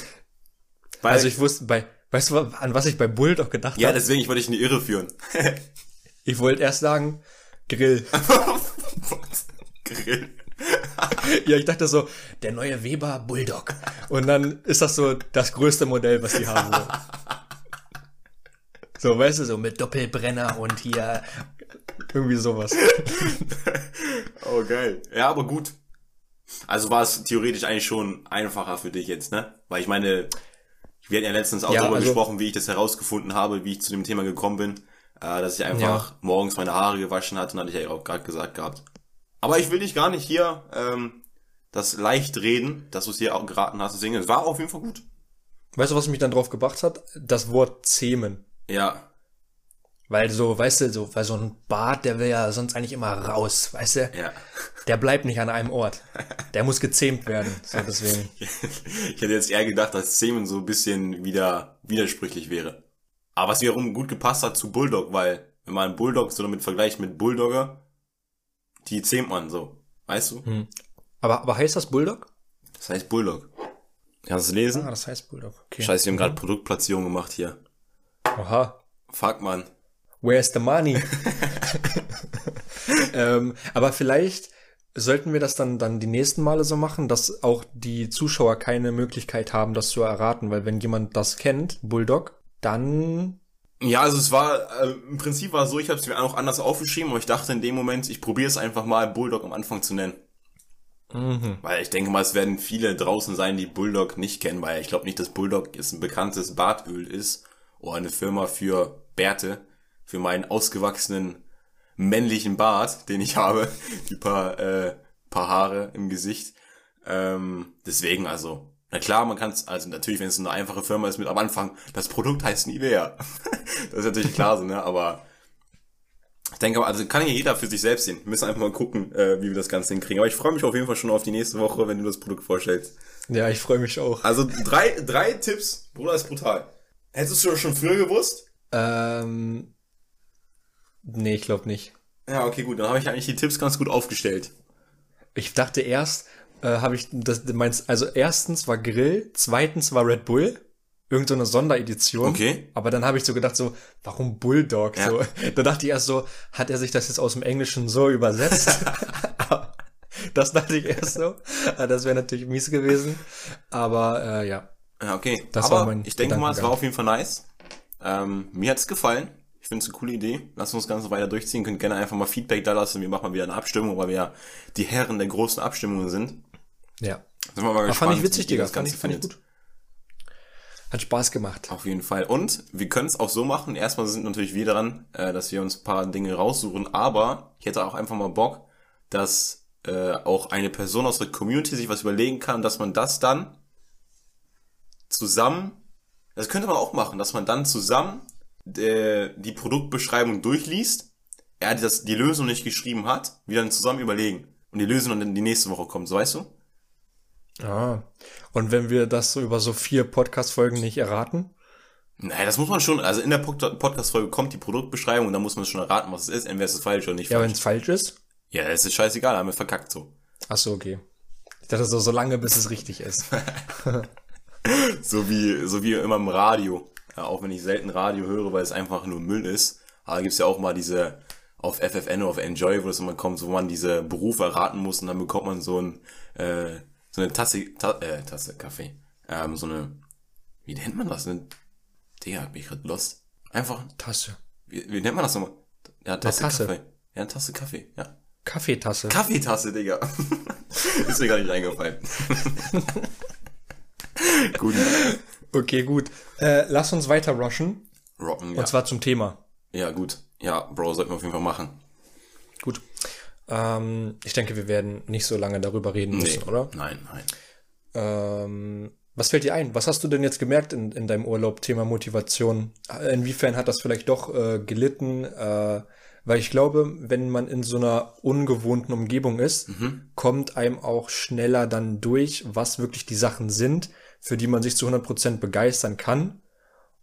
Speaker 2: Weil,
Speaker 1: also ich wusste, bei, weißt du, an was ich bei Bulldog gedacht
Speaker 2: ja,
Speaker 1: habe?
Speaker 2: deswegen, ich wollte dich in die Irre führen.
Speaker 1: Ich wollte erst sagen, Grill.
Speaker 2: Grill.
Speaker 1: ja, ich dachte so, der neue Weber Bulldog. Und dann ist das so das größte Modell, was die haben. So, weißt du, so mit Doppelbrenner und hier irgendwie sowas.
Speaker 2: Oh, geil. Ja, aber gut. Also war es theoretisch eigentlich schon einfacher für dich jetzt, ne? Weil ich meine, wir hatten ja letztens auch
Speaker 1: Ja,
Speaker 2: darüber
Speaker 1: also-
Speaker 2: gesprochen, wie ich das herausgefunden habe, wie ich zu dem Thema gekommen bin, äh, dass ich einfach morgens meine Haare gewaschen hatte und hatte ich ja auch gerade gesagt gehabt. Aber ich will dich gar nicht hier ähm, das leicht reden, dass du es hier auch geraten hast. Deswegen, es war auf jeden Fall gut.
Speaker 1: Weißt du, was mich dann drauf gebracht hat? Das Wort zähmen.
Speaker 2: Ja,
Speaker 1: Weil so, weißt du, so, weil so ein Bart, der will ja sonst eigentlich immer raus, weißt du?
Speaker 2: ja.
Speaker 1: Der bleibt nicht an einem Ort. Der muss gezähmt werden. So, deswegen.
Speaker 2: ich hätte jetzt eher gedacht, dass Semen so ein bisschen wieder widersprüchlich wäre. Aber was wiederum gut gepasst hat zu Bulldog, weil wenn man Bulldog so damit vergleicht mit Bulldogger, die zähmt man so. Weißt du?
Speaker 1: Aber, aber heißt das Bulldog?
Speaker 2: Das heißt Bulldog. Kannst du es lesen?
Speaker 1: Ah, das heißt Bulldog. Okay.
Speaker 2: Scheiße, wir haben gerade Produktplatzierung gemacht hier.
Speaker 1: Oha.
Speaker 2: Fuck, man.
Speaker 1: Where's the money? ähm, aber vielleicht sollten wir das dann, dann die nächsten Male so machen, dass auch die Zuschauer keine Möglichkeit haben, das zu erraten, weil wenn jemand das kennt, Bulldog, dann
Speaker 2: Ja, also es war, äh, im Prinzip war es so, ich habe es mir auch anders aufgeschrieben, aber ich dachte in dem Moment, ich probiere es einfach mal, Bulldog am Anfang zu nennen. Weil ich denke mal, es werden viele draußen sein, die Bulldog nicht kennen, weil ich glaube nicht, dass Bulldog jetzt ein bekanntes Bartöl ist oder eine Firma für Bärte, für meinen ausgewachsenen männlichen Bart, den ich habe, die paar, äh, paar Haare im Gesicht. Ähm, deswegen also, na klar, man kann es, also natürlich, wenn es eine einfache Firma ist mit am Anfang, das Produkt heißt Nivea. das ist natürlich klar so, ne, aber ich denke also kann ja jeder für sich selbst sehen. Wir müssen einfach mal gucken, äh, wie wir das Ganze hinkriegen. Aber ich freue mich auf jeden Fall schon auf die nächste Woche, wenn du das Produkt vorstellst.
Speaker 1: ja, ich freue mich auch.
Speaker 2: Also drei, drei Tipps, Bruder, ist brutal. Hättest du das schon früher gewusst?
Speaker 1: Ähm, nee, ich glaube nicht.
Speaker 2: Ja, okay, gut, dann habe ich eigentlich die Tipps ganz gut aufgestellt.
Speaker 1: Ich dachte erst, äh, habe ich das meinst, also erstens war Grill, zweitens war Red Bull, irgend so eine Sonderedition.
Speaker 2: Okay.
Speaker 1: Aber dann habe ich so gedacht, so, warum Bulldog?
Speaker 2: Ja.
Speaker 1: So, da dachte ich erst so, hat er sich das jetzt aus dem Englischen so übersetzt? das dachte ich erst so. Ah, Das wäre natürlich mies gewesen. Aber äh, ja.
Speaker 2: Ja, okay.
Speaker 1: Das
Speaker 2: Aber
Speaker 1: war mein
Speaker 2: ich denke mal, es war auf jeden Fall nice. Ähm, mir hat's gefallen. Ich finde es eine coole Idee. Lass uns das Ganze weiter durchziehen. Könnt gerne einfach mal Feedback da lassen. Wir machen mal wieder eine Abstimmung, weil wir ja die Herren der großen Abstimmungen sind.
Speaker 1: Ja.
Speaker 2: Sind wir mal gespannt,
Speaker 1: fand ich witzig, Digga.
Speaker 2: das
Speaker 1: Fand
Speaker 2: Ganze
Speaker 1: ich, fand ich gut. Hat Spaß gemacht.
Speaker 2: Auf jeden Fall. Und wir können es auch so machen. Erstmal sind natürlich wir dran, äh, dass wir uns ein paar Dinge raussuchen. Aber ich hätte auch einfach mal Bock, dass äh, auch eine Person aus der Community sich was überlegen kann, dass man das dann zusammen, das könnte man auch machen, dass man dann zusammen äh, die Produktbeschreibung durchliest, er das, die Lösung nicht geschrieben hat, wir dann zusammen überlegen. Und die Lösung dann die nächste Woche kommt, so weißt du?
Speaker 1: Ah. Und wenn wir das so über so vier Podcast-Folgen nicht erraten?
Speaker 2: Naja, das muss man schon, also in der Pod- Podcast-Folge kommt die Produktbeschreibung und dann muss man schon erraten, was es ist. Entweder ist es falsch oder nicht
Speaker 1: Ja, wenn
Speaker 2: falsch.
Speaker 1: es falsch ist?
Speaker 2: Ja, es ist scheißegal, haben wir verkackt so.
Speaker 1: Ach so, okay. Ich dachte so, so lange, bis es richtig ist.
Speaker 2: So wie, so wie immer im Radio. Ja, auch wenn ich selten Radio höre, weil es einfach nur Müll ist, Aber gibt's ja auch mal diese auf FFN oder auf Enjoy, wo das immer kommt, wo man diese Berufe erraten muss und dann bekommt man so ein äh, so eine Tasse, Ta äh, Tasse Kaffee. Ähm, so eine, wie nennt man das? Eine, Digga, bin ich gerade lost. Einfach.
Speaker 1: Tasse.
Speaker 2: Wie, wie nennt man das nochmal? Ja, Tasse,
Speaker 1: Tasse.
Speaker 2: Kaffee. Ja, eine Tasse Kaffee, ja.
Speaker 1: Kaffeetasse.
Speaker 2: Kaffeetasse, Digga. Ist mir gar nicht eingefallen. gut.
Speaker 1: okay, gut. Äh, lass uns weiter rushen.
Speaker 2: Rocken, ja.
Speaker 1: Und zwar zum Thema.
Speaker 2: Ja, gut. Ja, Bro, sollten wir auf jeden Fall machen.
Speaker 1: Gut. Ähm, ich denke, wir werden nicht so lange darüber reden müssen, oder?
Speaker 2: Nein, nein.
Speaker 1: Ähm, was fällt dir ein? Was hast du denn jetzt gemerkt in, in deinem Urlaub, Thema Motivation? Inwiefern hat das vielleicht doch äh, gelitten? Äh, weil ich glaube, wenn man in so einer ungewohnten Umgebung ist, kommt einem auch schneller dann durch, was wirklich die Sachen sind, für die man sich zu 100% begeistern kann,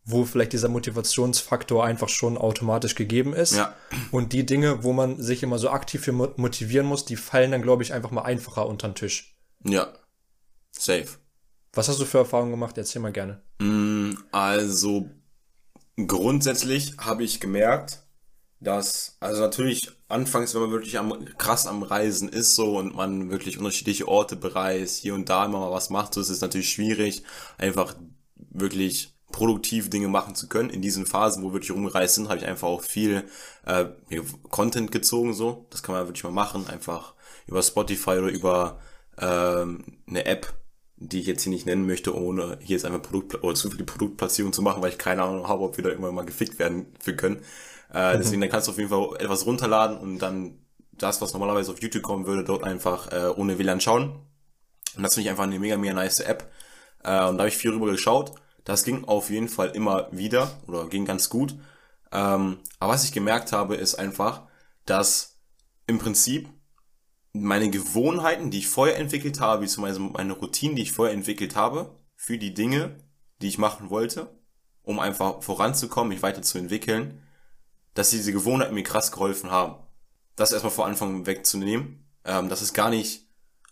Speaker 1: wo vielleicht dieser Motivationsfaktor einfach schon automatisch gegeben ist.
Speaker 2: Ja.
Speaker 1: Und die Dinge, wo man sich immer so aktiv für mo- motivieren muss, die fallen dann, glaube ich, einfach mal einfacher unter den Tisch.
Speaker 2: Ja. Safe.
Speaker 1: Was hast du für Erfahrungen gemacht? Erzähl mal gerne.
Speaker 2: Mm, Also grundsätzlich habe ich gemerkt, dass, also natürlich anfangs, wenn man wirklich am, krass am Reisen ist so und man wirklich unterschiedliche Orte bereist, hier und da immer mal was macht, so ist es natürlich schwierig, einfach wirklich produktiv Dinge machen zu können. In diesen Phasen, wo wir wirklich rumgereist sind, habe ich einfach auch viel äh, Content gezogen so. Das kann man wirklich mal machen, einfach über Spotify oder über ähm, eine App, die ich jetzt hier nicht nennen möchte, ohne hier jetzt einfach Produkt oder zu viele Produktplatzierungen zu machen, weil ich keine Ahnung habe, ob wir da irgendwann mal gefickt werden für können. Äh, deswegen, dann kannst du auf jeden Fall etwas runterladen und dann das, was normalerweise auf YouTube kommen würde, dort einfach äh, ohne WLAN schauen. Und das finde ich einfach eine mega, mega nice App. Äh, und da habe ich viel rüber geschaut. Das ging auf jeden Fall immer wieder oder ging ganz gut. Ähm, aber was ich gemerkt habe, ist einfach, dass im Prinzip meine Gewohnheiten, die ich vorher entwickelt habe, wie zum Beispiel meine Routinen, die ich vorher entwickelt habe, für die Dinge, die ich machen wollte, um einfach voranzukommen, mich weiterzuentwickeln, dass diese Gewohnheiten mir krass geholfen haben. Das erstmal vor Anfang wegzunehmen. Ähm, das ist gar nicht,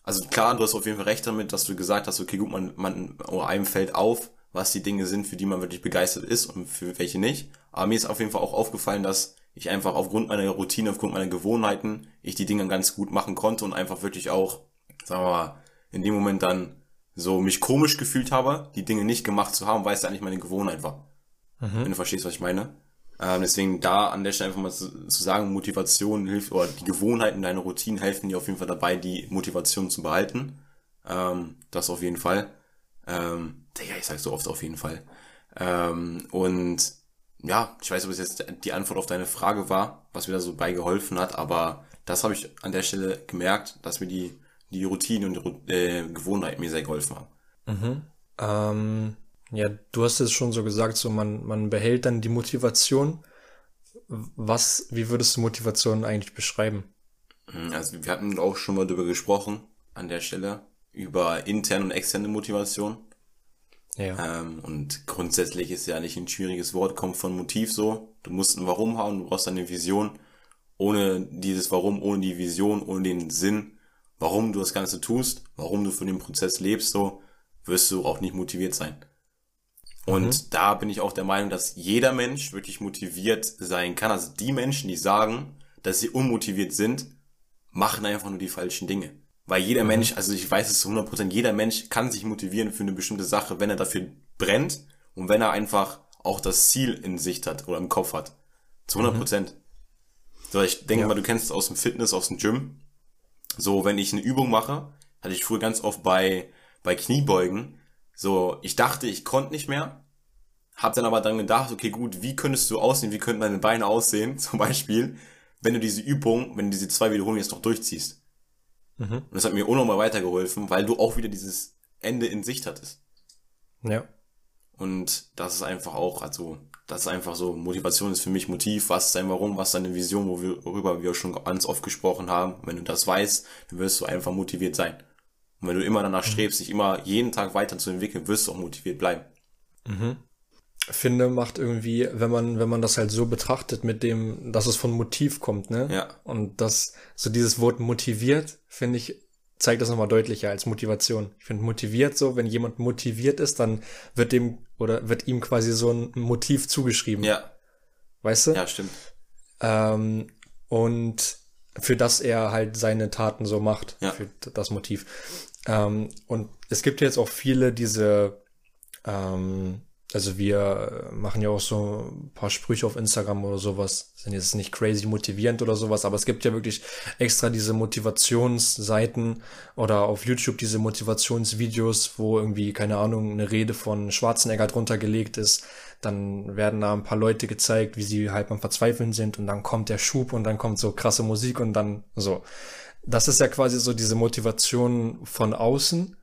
Speaker 2: also klar, du hast auf jeden Fall recht damit, dass du gesagt hast, okay, gut, man, man, oder einem fällt auf, was die Dinge sind, für die man wirklich begeistert ist und für welche nicht. Aber mir ist auf jeden Fall auch aufgefallen, dass ich einfach aufgrund meiner Routine, aufgrund meiner Gewohnheiten, ich die Dinge ganz gut machen konnte und einfach wirklich auch, sagen wir mal, in dem Moment dann so mich komisch gefühlt habe, die Dinge nicht gemacht zu haben, weil es eigentlich meine Gewohnheit war. Wenn du verstehst, was ich meine. Ähm, deswegen da an der Stelle einfach mal zu, zu sagen, Motivation hilft, oder die Gewohnheiten, deine Routinen helfen dir auf jeden Fall dabei, die Motivation zu behalten. Ähm, das auf jeden Fall. Ähm, Digga, ich sag so oft auf jeden Fall. Ähm, und ja, ich weiß, ob es jetzt die Antwort auf deine Frage war, was mir da so bei geholfen hat, aber das habe ich an der Stelle gemerkt, dass mir die, die Routine und die äh, Gewohnheit mir sehr geholfen haben.
Speaker 1: Ähm, ja, du hast es schon so gesagt, so man, man behält dann die Motivation. Was, wie würdest du Motivation eigentlich beschreiben?
Speaker 2: Also wir hatten auch schon mal darüber gesprochen, an der Stelle, über interne und externe Motivation.
Speaker 1: Ja.
Speaker 2: Ähm, und grundsätzlich ist ja nicht ein schwieriges Wort, kommt von Motiv so. Du musst ein Warum haben, du brauchst eine Vision. Ohne dieses Warum, ohne die Vision, ohne den Sinn, warum du das Ganze tust, warum du für den Prozess lebst, so, wirst du auch nicht motiviert sein. Und da bin ich auch der Meinung, dass jeder Mensch wirklich motiviert sein kann. Also die Menschen, die sagen, dass sie unmotiviert sind, machen einfach nur die falschen Dinge. Weil jeder Mensch, also ich weiß es zu 100%, jeder Mensch kann sich motivieren für eine bestimmte Sache, wenn er dafür brennt und wenn er einfach auch das Ziel in Sicht hat oder im Kopf hat. Zu 100%. So, ich denke
Speaker 1: Ja.
Speaker 2: mal, du kennst es aus dem Fitness, aus dem Gym. So, wenn ich eine Übung mache, hatte ich früher ganz oft bei, bei Kniebeugen, so, ich dachte, ich konnte nicht mehr, hab dann aber dann gedacht, okay, gut, wie könntest du aussehen, wie könnten deine Beine aussehen, zum Beispiel, wenn du diese Übung, wenn du diese zwei Wiederholungen jetzt noch durchziehst. Und das hat mir unnormal weitergeholfen, weil du auch wieder dieses Ende in Sicht hattest.
Speaker 1: Ja.
Speaker 2: Und das ist einfach auch, also, das ist einfach so, Motivation ist für mich Motiv, was ist dein Warum, was ist deine Vision, worüber wir schon ganz oft gesprochen haben. Wenn du das weißt, dann wirst du einfach motiviert sein. Und wenn du immer danach strebst, dich immer jeden Tag weiterzuentwickeln, wirst du auch motiviert bleiben.
Speaker 1: Finde, macht irgendwie, wenn man, wenn man das halt so betrachtet mit dem, dass es von Motiv kommt, ne?
Speaker 2: Ja.
Speaker 1: Und das, so dieses Wort motiviert, finde ich, zeigt das nochmal deutlicher als Motivation. Ich finde motiviert so, wenn jemand motiviert ist, dann wird dem, oder wird ihm quasi so ein Motiv zugeschrieben.
Speaker 2: Ja,
Speaker 1: Weißt du?
Speaker 2: ja, stimmt.
Speaker 1: Ähm, und für das er halt seine Taten so macht,
Speaker 2: Ja.
Speaker 1: für das Motiv. Ähm, und es gibt jetzt auch viele diese, ähm, also wir machen ja auch so ein paar Sprüche auf Instagram oder sowas, sind jetzt nicht crazy motivierend oder sowas, aber es gibt ja wirklich extra diese Motivationsseiten oder auf YouTube diese Motivationsvideos, wo irgendwie, keine Ahnung, eine Rede von Schwarzenegger drunter gelegt ist, dann werden da ein paar Leute gezeigt, wie sie halt beim Verzweifeln sind und dann kommt der Schub und dann kommt so krasse Musik und dann so. Das ist ja quasi so diese Motivation von außen.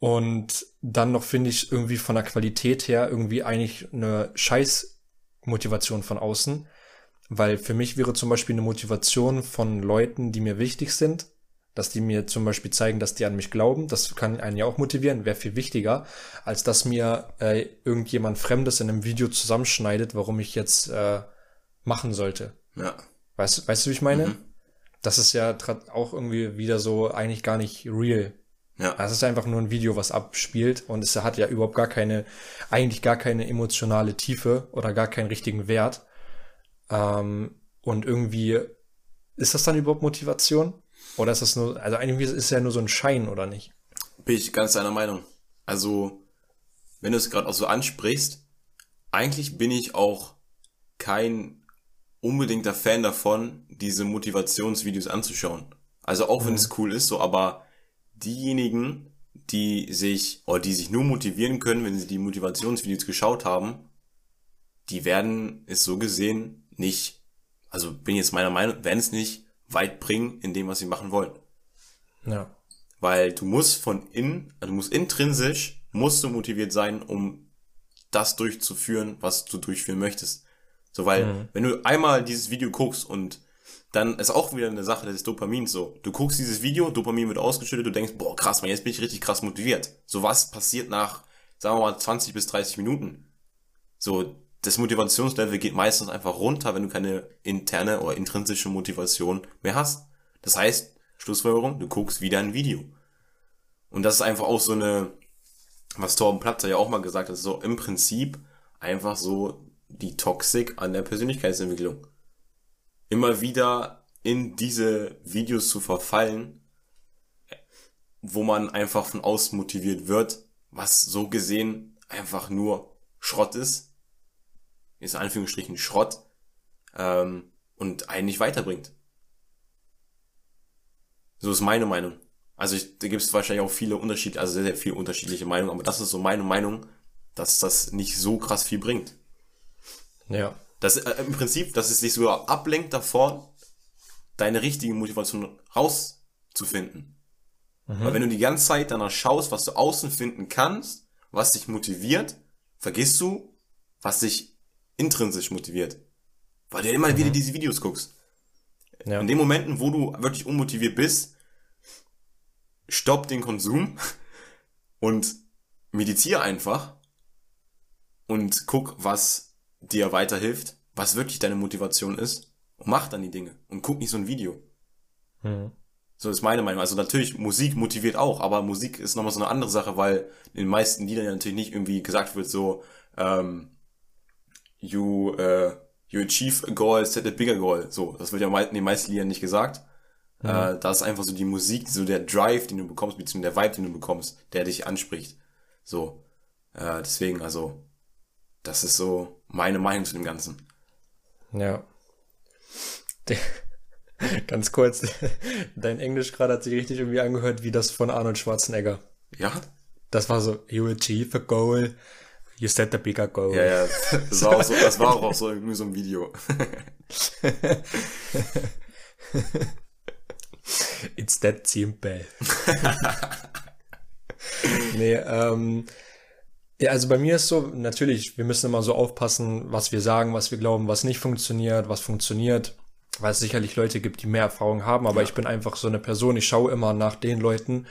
Speaker 1: Und dann noch finde ich irgendwie von der Qualität her irgendwie eigentlich eine scheiß Motivation von außen. Weil für mich wäre zum Beispiel eine Motivation von Leuten, die mir wichtig sind, dass die mir zum Beispiel zeigen, dass die an mich glauben. Das kann einen ja auch motivieren, wäre viel wichtiger, als dass mir äh, irgendjemand Fremdes in einem Video zusammenschneidet, warum ich jetzt äh, machen sollte.
Speaker 2: Ja.
Speaker 1: Weißt, weißt du, wie ich meine? Das ist ja auch irgendwie wieder so eigentlich gar nicht real.
Speaker 2: Ja.
Speaker 1: Es ist einfach nur ein Video, was abspielt und es hat ja überhaupt gar keine, eigentlich gar keine emotionale Tiefe oder gar keinen richtigen Wert. Ähm, und irgendwie, ist das dann überhaupt Motivation? Oder ist das nur, also irgendwie ist es ja nur so ein Schein, oder nicht?
Speaker 2: Bin ich ganz deiner Meinung. Also, wenn du es gerade auch so ansprichst, eigentlich bin ich auch kein unbedingter Fan davon, diese Motivationsvideos anzuschauen. Also auch wenn es cool ist, so, aber diejenigen, die sich, oder die sich nur motivieren können, wenn sie die Motivationsvideos geschaut haben, die werden es so gesehen nicht, also bin ich jetzt meiner Meinung, werden es nicht weit bringen in dem, was sie machen wollen.
Speaker 1: Ja.
Speaker 2: Weil du musst von innen, also du musst intrinsisch, musst du motiviert sein, um das durchzuführen, was du durchführen möchtest. So, weil, wenn du einmal dieses Video guckst und dann ist auch wieder eine Sache des Dopamins so. Du guckst dieses Video, Dopamin wird ausgeschüttet, du denkst, boah, krass, man, jetzt bin ich richtig krass motiviert. So was passiert nach, sagen wir mal, 20 bis 30 Minuten. So, das Motivationslevel geht meistens einfach runter, wenn du keine interne oder intrinsische Motivation mehr hast. Das heißt, Schlussfolgerung, du guckst wieder ein Video. Und das ist einfach auch so eine, was Torben Platzer ja auch mal gesagt hat, so im Prinzip einfach so die Toxik an der Persönlichkeitsentwicklung. Immer wieder in diese Videos zu verfallen, wo man einfach von außen motiviert wird, was so gesehen einfach nur Schrott ist, ist in Anführungsstrichen Schrott, ähm, und einen nicht weiterbringt. So ist meine Meinung. Also ich, da gibt es wahrscheinlich auch viele unterschiedliche, also sehr, sehr viele unterschiedliche Meinungen, aber das ist so meine Meinung, dass das nicht so krass viel bringt.
Speaker 1: Ja.
Speaker 2: Das äh, im Prinzip, dass es dich sogar ablenkt davon, deine richtige Motivation rauszufinden. Weil wenn du die ganze Zeit danach schaust, was du außen finden kannst, was dich motiviert, vergisst du, was dich intrinsisch motiviert. Weil du immer wieder diese Videos guckst.
Speaker 1: Ja.
Speaker 2: In den Momenten, wo du wirklich unmotiviert bist, stopp den Konsum und meditiere einfach und guck, was dir weiterhilft, was wirklich deine Motivation ist und mach dann die Dinge und guck nicht so ein Video.
Speaker 1: Mhm.
Speaker 2: So ist meine Meinung. Also natürlich, Musik motiviert auch, aber Musik ist nochmal so eine andere Sache, weil in den meisten Liedern ja natürlich nicht irgendwie gesagt wird so, ähm, you, äh, you achieve a goal, set a bigger goal. So, das wird ja in den meisten Liedern nicht gesagt. Äh, da ist einfach so die Musik, so der Drive, den du bekommst, beziehungsweise der Vibe, den du bekommst, der dich anspricht. So, äh, deswegen, also, das ist so meine Meinung zu dem Ganzen.
Speaker 1: Ja. Ganz kurz, dein Englisch gerade hat sich richtig irgendwie angehört wie das von Arnold Schwarzenegger.
Speaker 2: Ja?
Speaker 1: Das war so, you achieve a goal, you set a bigger goal.
Speaker 2: Ja, ja, das war auch so, das war auch so irgendwie so ein Video.
Speaker 1: It's that simple. nee, ähm, ja, also bei mir ist so, natürlich, wir müssen immer so aufpassen, was wir sagen, was wir glauben, was nicht funktioniert, was funktioniert, weil es sicherlich Leute gibt, die mehr Erfahrung haben, aber ich bin einfach so eine Person, ich schaue immer nach den Leuten,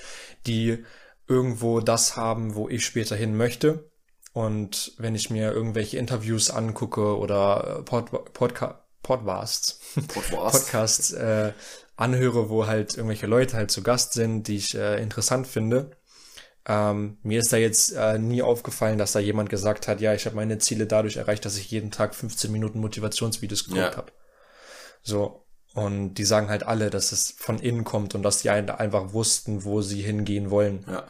Speaker 1: die irgendwo das haben, wo ich später hin möchte. Und wenn ich mir irgendwelche Interviews angucke oder äh, Pod Podca Podcasts,
Speaker 2: Podcast.
Speaker 1: Podcasts äh, anhöre, wo halt irgendwelche Leute halt zu Gast sind, die ich äh, interessant finde. Ähm, mir ist da jetzt äh, nie aufgefallen, dass da jemand gesagt hat, ja, ich habe meine Ziele dadurch erreicht, dass ich jeden Tag 15 Minuten Motivationsvideos geguckt
Speaker 2: Ja.
Speaker 1: habe. So. Und die sagen halt alle, dass es von innen kommt und dass die einfach wussten, wo sie hingehen wollen.
Speaker 2: Ja.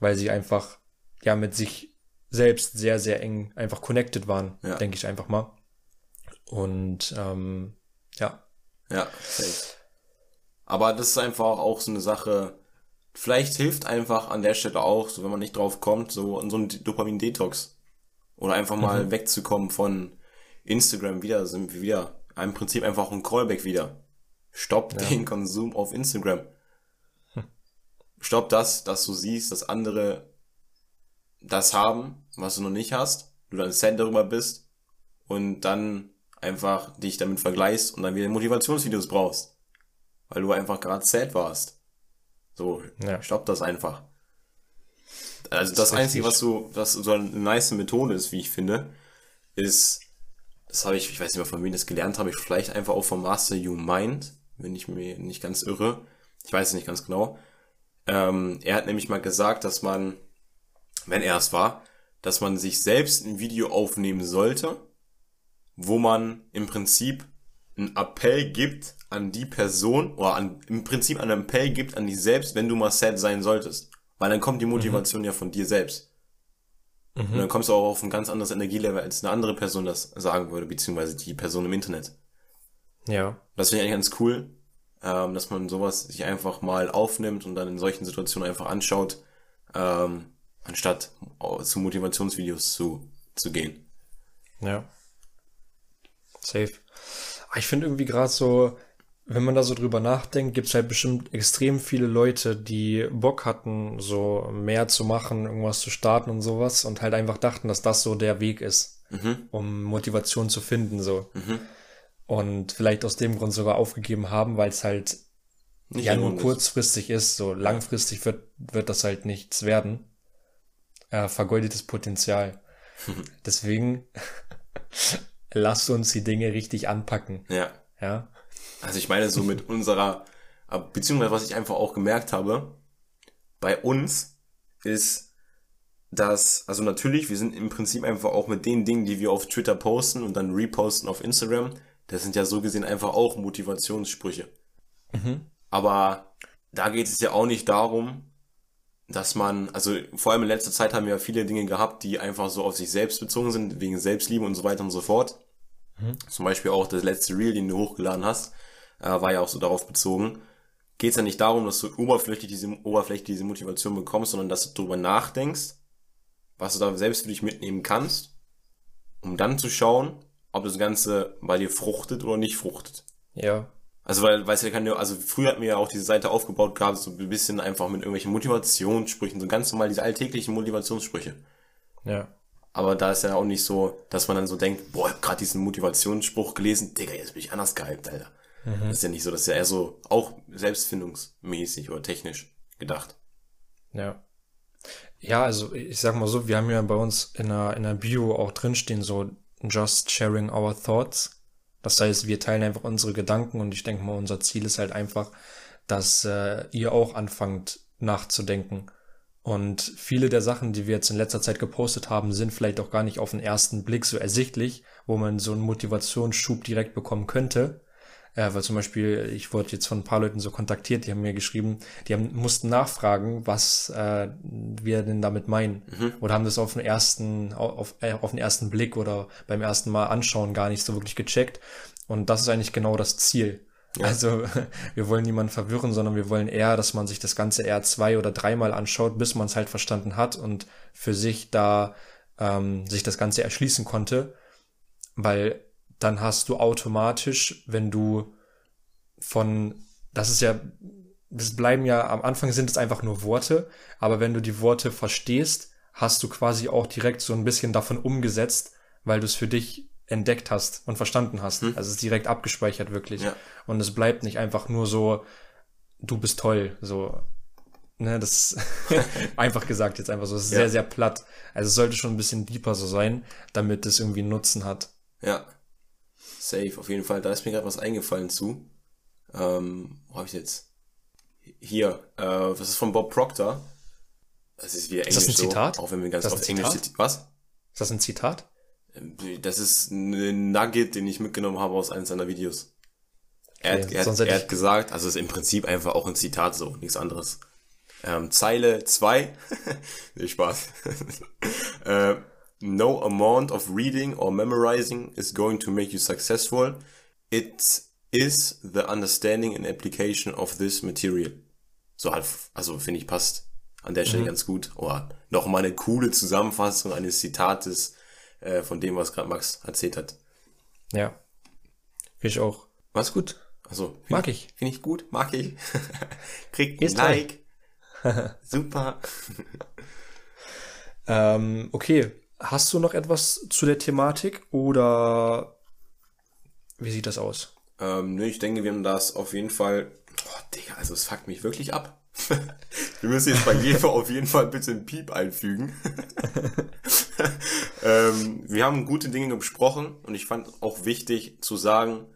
Speaker 1: Weil sie einfach, ja, mit sich selbst sehr, sehr eng einfach connected waren,
Speaker 2: Ja.
Speaker 1: denke ich einfach mal. Und ähm, ja,
Speaker 2: Ja, safe. Aber das ist einfach auch so eine Sache, vielleicht hilft einfach an der Stelle auch, so wenn man nicht drauf kommt, so so ein Dopamin-Detox. Oder einfach mal wegzukommen von Instagram wieder, sind wir wieder. Im Prinzip einfach ein Callback wieder. Stopp den Konsum auf Instagram. Stopp das, dass du siehst, dass andere das haben, was du noch nicht hast, du dann sad darüber bist und dann einfach dich damit vergleichst und dann wieder Motivationsvideos brauchst. Weil du einfach gerade sad warst. So,
Speaker 1: Ja.
Speaker 2: stopp das einfach. Also das,
Speaker 1: ist
Speaker 2: Einzige, was so, was so eine nice Methode ist, wie ich finde, ist, das habe ich, ich weiß nicht mehr von wem das gelernt habe, ich vielleicht einfach auch vom Master You Mind, wenn ich mir nicht ganz irre. Ich weiß es nicht ganz genau. Ähm, er hat nämlich mal gesagt, dass man, wenn er es war, dass man sich selbst ein Video aufnehmen sollte, wo man im Prinzip einen Appell gibt an die Person oder an, im Prinzip einen Appell gibt an dich selbst, wenn du mal sad sein solltest. Weil dann kommt die Motivation ja von dir selbst. Und dann kommst du auch auf ein ganz anderes Energielevel, als eine andere Person das sagen würde, beziehungsweise die Person im Internet.
Speaker 1: ja,
Speaker 2: Das finde ich eigentlich ganz cool, ähm, dass man sowas sich einfach mal aufnimmt und dann in solchen Situationen einfach anschaut, ähm, anstatt zu Motivationsvideos zu, zu gehen.
Speaker 1: ja. Safe. Aber Ich finde irgendwie gerade so, wenn man da so drüber nachdenkt, gibt es halt bestimmt extrem viele Leute, die Bock hatten, so mehr zu machen, irgendwas zu starten und sowas und halt einfach dachten, dass das so der Weg ist, um Motivation zu finden, so. Und vielleicht aus dem Grund sogar aufgegeben haben, weil es halt
Speaker 2: Nicht
Speaker 1: ja nur kurzfristig ist, so langfristig wird, wird das halt nichts werden. Äh, vergeudetes Potenzial. Deswegen lasst uns die Dinge richtig anpacken.
Speaker 2: Ja.
Speaker 1: Ja.
Speaker 2: Also ich meine so mit unserer, beziehungsweise was ich einfach auch gemerkt habe, bei uns ist, dass, also natürlich, wir sind im Prinzip einfach auch mit den Dingen, die wir auf Twitter posten und dann reposten auf Instagram, das sind ja so gesehen einfach auch Motivationssprüche. Aber da geht es ja auch nicht darum, dass man, also vor allem in letzter Zeit haben wir ja viele Dinge gehabt, die einfach so auf sich selbst bezogen sind, wegen Selbstliebe und so weiter und so fort. Zum Beispiel auch das letzte Reel, den du hochgeladen hast, äh, war ja auch so darauf bezogen. Geht es ja nicht darum, dass du oberflächlich diese, oberflächlich diese Motivation bekommst, sondern dass du darüber nachdenkst, was du da selbst für dich mitnehmen kannst, um dann zu schauen, ob das Ganze bei dir fruchtet oder nicht fruchtet.
Speaker 1: Ja.
Speaker 2: Also weil, weißt du, kann ja, also früher hat mir ja auch diese Seite aufgebaut gehabt, so ein bisschen einfach mit irgendwelchen Motivationssprüchen, so ganz normal diese alltäglichen Motivationssprüche.
Speaker 1: Ja.
Speaker 2: Aber da ist ja auch nicht so, dass man dann so denkt, boah, ich hab gerade diesen Motivationsspruch gelesen, Digga, jetzt bin ich anders gehypt, Alter. Das ist ja nicht so, das ist ja eher so auch selbstfindungsmäßig oder technisch gedacht.
Speaker 1: Ja. Ja, also ich sag mal so, wir haben ja bei uns in der, in der Bio auch drinstehen, so just sharing our thoughts. Das heißt, wir teilen einfach unsere Gedanken und ich denke mal, unser Ziel ist halt einfach, dass äh, ihr auch anfangt nachzudenken. Und viele der Sachen, die wir jetzt in letzter Zeit gepostet haben, sind vielleicht auch gar nicht auf den ersten Blick so ersichtlich, wo man so einen Motivationsschub direkt bekommen könnte. Äh, weil zum Beispiel, ich wurde jetzt von ein paar Leuten so kontaktiert, die haben mir geschrieben, die haben, mussten nachfragen, was äh, wir denn damit meinen. Oder haben das auf den ersten, auf, äh, auf den ersten Blick oder beim ersten Mal anschauen gar nicht so wirklich gecheckt. Und das ist eigentlich genau das Ziel. Also wir wollen niemanden verwirren, sondern wir wollen eher, dass man sich das Ganze eher zwei oder dreimal anschaut, bis man es halt verstanden hat und für sich da ähm, sich das Ganze erschließen konnte. Weil dann hast du automatisch, wenn du von, das ist ja, das bleiben ja, am Anfang sind es einfach nur Worte, aber wenn du die Worte verstehst, hast du quasi auch direkt so ein bisschen davon umgesetzt, weil du es für dich entdeckt hast und verstanden hast. Also es ist direkt abgespeichert wirklich.
Speaker 2: Ja.
Speaker 1: Und es bleibt nicht einfach nur so, du bist toll, so. Ne, das einfach gesagt jetzt einfach so. Es ist
Speaker 2: Ja.
Speaker 1: sehr, sehr platt. Also es sollte schon ein bisschen deeper so sein, damit es irgendwie einen Nutzen hat.
Speaker 2: Ja. Safe, auf jeden Fall. Da ist mir gerade was eingefallen zu. Ähm, wo habe ich jetzt? Hier, äh, das ist von Bob Proctor. Das ist wieder Englisch
Speaker 1: das ein
Speaker 2: so,
Speaker 1: Zitat?
Speaker 2: auch wenn wir ganz oft Englisch
Speaker 1: Zitat?
Speaker 2: Was?
Speaker 1: Ist das ein Zitat?
Speaker 2: Das ist ein Nugget, den ich mitgenommen habe aus eines seiner Videos. Er, hat, er, hat, er hat gesagt, also ist im Prinzip einfach auch ein Zitat so, nichts anderes. Ähm, Zeile 2, nee, Spaß. äh, no amount of reading or memorizing is going to make you successful. It is the understanding and application of this material. So halt, also finde ich passt an der Stelle mhm. ganz gut. Oder nochmal eine coole Zusammenfassung eines Zitates äh, von dem, was gerade Max erzählt hat.
Speaker 1: Ja. Finde ich auch.
Speaker 2: Was gut? Also
Speaker 1: mag ich.
Speaker 2: Finde ich gut, mag ich. Kriegt ein Like. Super.
Speaker 1: ähm, okay. Hast du noch etwas zu der Thematik oder wie sieht das aus?
Speaker 2: Ähm, nö, ich denke, wir haben das auf jeden Fall. Oh, Digga, also es fuckt mich wirklich ab. wir müssen jetzt bei jedem auf jeden Fall bitte ein Piep einfügen. ähm, wir haben gute Dinge besprochen und ich fand auch wichtig zu sagen,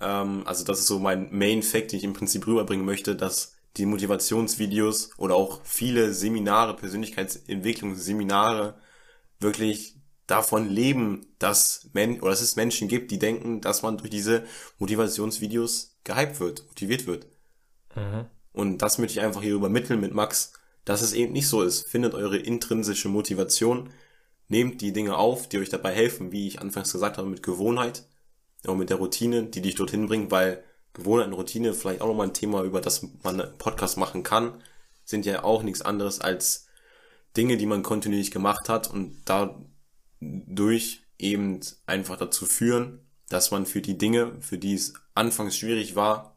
Speaker 2: ähm, also das ist so mein Main Fact, den ich im Prinzip rüberbringen möchte, dass die Motivationsvideos oder auch viele Seminare, Persönlichkeitsentwicklungsseminare wirklich davon leben, dass Men oder dass es Menschen gibt, die denken, dass man durch diese Motivationsvideos gehypt wird, motiviert wird. Mhm. Und das möchte ich einfach hier übermitteln mit Max, dass es eben nicht so ist. Findet eure intrinsische Motivation, nehmt die Dinge auf, die euch dabei helfen, wie ich anfangs gesagt habe, mit Gewohnheit und mit der Routine, die dich dorthin bringt, weil Gewohnheit und Routine, vielleicht auch nochmal ein Thema, über das man einen Podcast machen kann, sind ja auch nichts anderes als Dinge, die man kontinuierlich gemacht hat und dadurch eben einfach dazu führen, dass man für die Dinge, für die es anfangs schwierig war,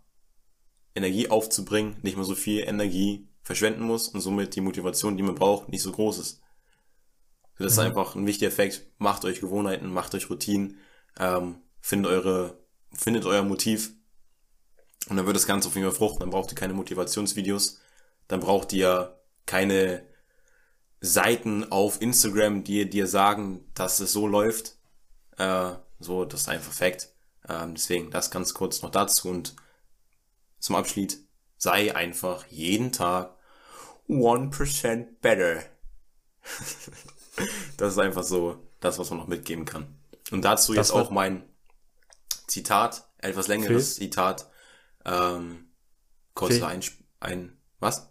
Speaker 2: Energie aufzubringen, nicht mehr so viel Energie verschwenden muss und somit die Motivation, die man braucht, nicht so groß ist. Das ist mhm. einfach ein wichtiger Effekt. Macht euch Gewohnheiten, macht euch Routinen, ähm, findet eure, findet euer Motiv und dann wird das Ganze auf jeden Fall fruchten. Dann braucht ihr keine Motivationsvideos, dann braucht ihr keine Seiten auf Instagram, die dir sagen, dass es so läuft. Äh, so, das ist einfach Fakt. Ähm, deswegen das ganz kurz noch dazu und zum Abschied. Sei einfach jeden Tag 1% better. das ist einfach so das, was man noch mitgeben kann. Und dazu das jetzt auch mein Zitat, etwas längeres Phil? Zitat. Ähm, kurz ein, ein, was?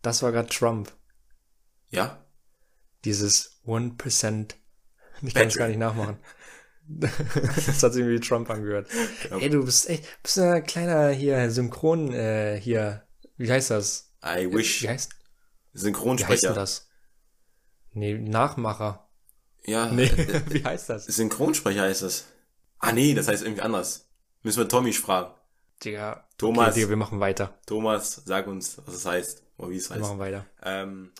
Speaker 1: Das war gerade Trump.
Speaker 2: Ja?
Speaker 1: Dieses 1%. Ich kann es gar nicht nachmachen. das hat sich irgendwie wie Trump angehört. Ja. Ey, du bist echt, bist ein kleiner hier Synchron äh, hier. Wie heißt das?
Speaker 2: I wish.
Speaker 1: Wie heißt?
Speaker 2: Synchronsprecher.
Speaker 1: Wie heißt das? Nee, Nachmacher.
Speaker 2: Ja.
Speaker 1: Nee, äh, wie heißt das?
Speaker 2: Synchronsprecher heißt das. Ah nee, das heißt irgendwie anders. Müssen wir Tommy fragen.
Speaker 1: Digga.
Speaker 2: Thomas.
Speaker 1: Okay, Digga, wir machen weiter.
Speaker 2: Thomas, sag uns, was es heißt. Oder wie es heißt.
Speaker 1: Wir machen weiter.
Speaker 2: Ähm,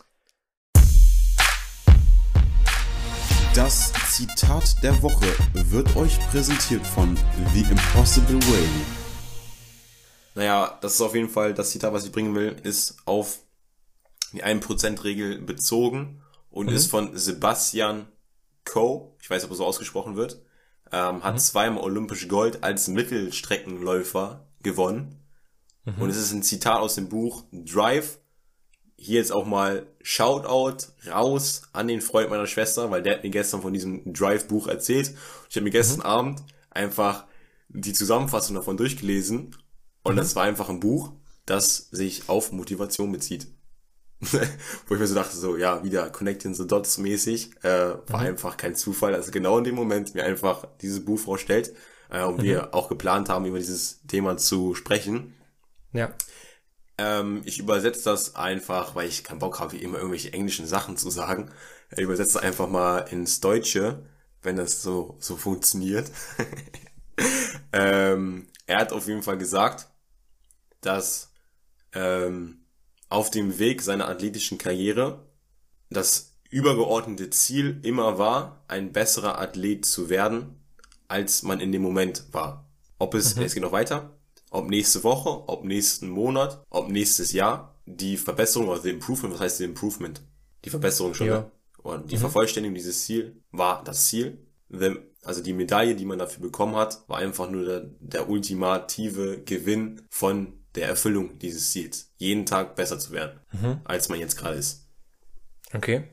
Speaker 3: Das Zitat der Woche wird euch präsentiert von The Impossible Way.
Speaker 2: Naja, das ist auf jeden Fall das Zitat, was ich bringen will, ist auf die 1%-Regel bezogen und mhm. ist von Sebastian Coe, ich weiß nicht, ob er so ausgesprochen wird, ähm, hat mhm. zweimal olympisch Gold als Mittelstreckenläufer gewonnen. Mhm. Und es ist ein Zitat aus dem Buch Drive hier jetzt auch mal Shoutout raus an den Freund meiner Schwester, weil der hat mir gestern von diesem Drive-Buch erzählt. Ich habe mir gestern mhm. Abend einfach die Zusammenfassung davon durchgelesen und mhm. das war einfach ein Buch, das sich auf Motivation bezieht. Wo ich mir so dachte, so, ja, wieder Connecting the Dots mäßig, äh, war mhm. einfach kein Zufall. Also genau in dem Moment mir einfach dieses Buch vorstellt äh, und wir mhm. auch geplant haben, über dieses Thema zu sprechen.
Speaker 1: Ja.
Speaker 2: Ähm, ich übersetze das einfach, weil ich keinen Bock habe, immer irgendwelche englischen Sachen zu sagen. Ich übersetze einfach mal ins Deutsche, wenn das so, so funktioniert. ähm, er hat auf jeden Fall gesagt, dass ähm, auf dem Weg seiner athletischen Karriere das übergeordnete Ziel immer war, ein besserer Athlet zu werden, als man in dem Moment war. Ob es, mhm. es geht noch weiter, ob nächste Woche, ob nächsten Monat, ob nächstes Jahr, die Verbesserung oder the Improvement, was heißt the Improvement? Die Verbesserung schon, ja. Und die mhm. Vervollständigung dieses Ziel war das Ziel. Also die Medaille, die man dafür bekommen hat, war einfach nur der, der ultimative Gewinn von der Erfüllung dieses Ziels. Jeden Tag besser zu werden, mhm. als man jetzt gerade ist.
Speaker 1: Okay.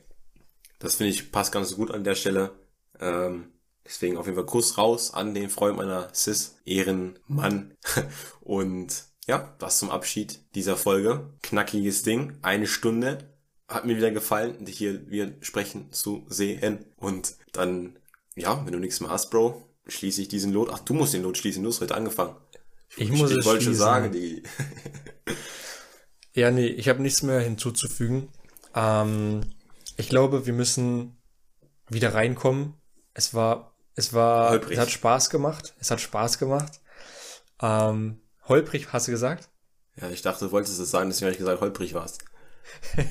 Speaker 2: Das finde ich passt ganz gut an der Stelle. Ähm, Deswegen auf jeden Fall Kuss raus an den Freund meiner Sis, Ehrenmann. Und ja, das zum Abschied dieser Folge. Knackiges Ding, eine Stunde. Hat mir wieder gefallen, dich hier wieder sprechen zu sehen. Und dann, ja, wenn du nichts mehr hast, Bro, schließe ich diesen Lot. Ach, du musst den Lot schließen, du hast heute angefangen.
Speaker 1: Ich, muss
Speaker 2: ich
Speaker 1: es
Speaker 2: wollte schon
Speaker 1: schließen.
Speaker 2: sagen, die.
Speaker 1: Ja, nee, ich habe nichts mehr hinzuzufügen. Ähm, ich glaube, wir müssen wieder reinkommen. Es war, es war,
Speaker 2: Holprig.
Speaker 1: es hat Spaß gemacht. Es hat Spaß gemacht. Ähm, holprig, hast du gesagt?
Speaker 2: Ja, ich dachte, du wolltest es sagen, deswegen habe ich gesagt, holprig warst.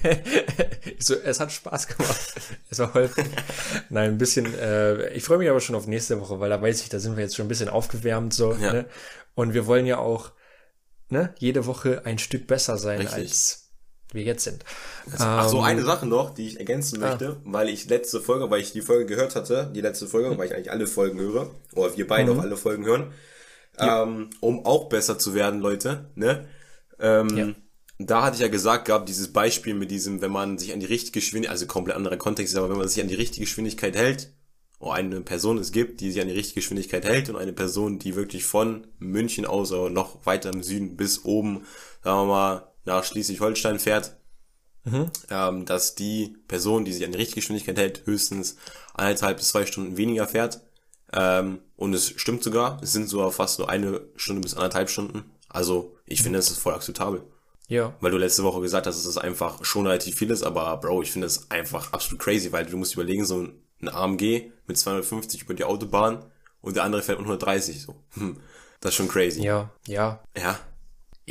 Speaker 1: So, es hat Spaß gemacht. Es war holprig. Nein, ein bisschen, äh, ich freue mich aber schon auf nächste Woche, weil da weiß ich, da sind wir jetzt schon ein bisschen aufgewärmt so.
Speaker 2: Ja.
Speaker 1: Ne? Und wir wollen ja auch ne, jede Woche ein Stück besser sein,
Speaker 2: Richtig.
Speaker 1: als wir jetzt sind.
Speaker 2: Ach so,
Speaker 1: Ähm,
Speaker 2: eine Sache noch, die ich ergänzen möchte, weil ich letzte Folge, weil ich die Folge gehört hatte, die letzte Folge, weil ich eigentlich alle Folgen höre, oder wir beide auch alle Folgen hören, ähm, um auch besser zu werden, Leute, ne? Ähm,
Speaker 1: Ja.
Speaker 2: Da hatte ich ja gesagt gehabt, dieses Beispiel mit diesem, wenn man sich an die richtige Geschwindigkeit, also komplett anderer Kontext, aber wenn man sich an die richtige Geschwindigkeit hält, oder eine Person es gibt, die sich an die richtige Geschwindigkeit hält und eine Person, die wirklich von München aus oder noch weiter im Süden bis oben, sagen wir mal, nach Schleswig-Holstein fährt, ähm, dass die Person, die sich an die richtige Geschwindigkeit hält, höchstens eineinhalb bis zwei Stunden weniger fährt. Ähm, und es stimmt sogar, es sind sogar fast nur eine Stunde bis anderthalb Stunden. Also ich finde, es ist voll akzeptabel.
Speaker 1: Ja,
Speaker 2: Weil du letzte Woche gesagt hast, dass es einfach schon relativ viel ist, aber Bro, ich finde es einfach absolut crazy, weil du musst überlegen, so ein AMG mit 250 über die Autobahn und der andere fährt mit 130, so. Hm, das ist schon crazy.
Speaker 1: ja, ja,
Speaker 2: Ja,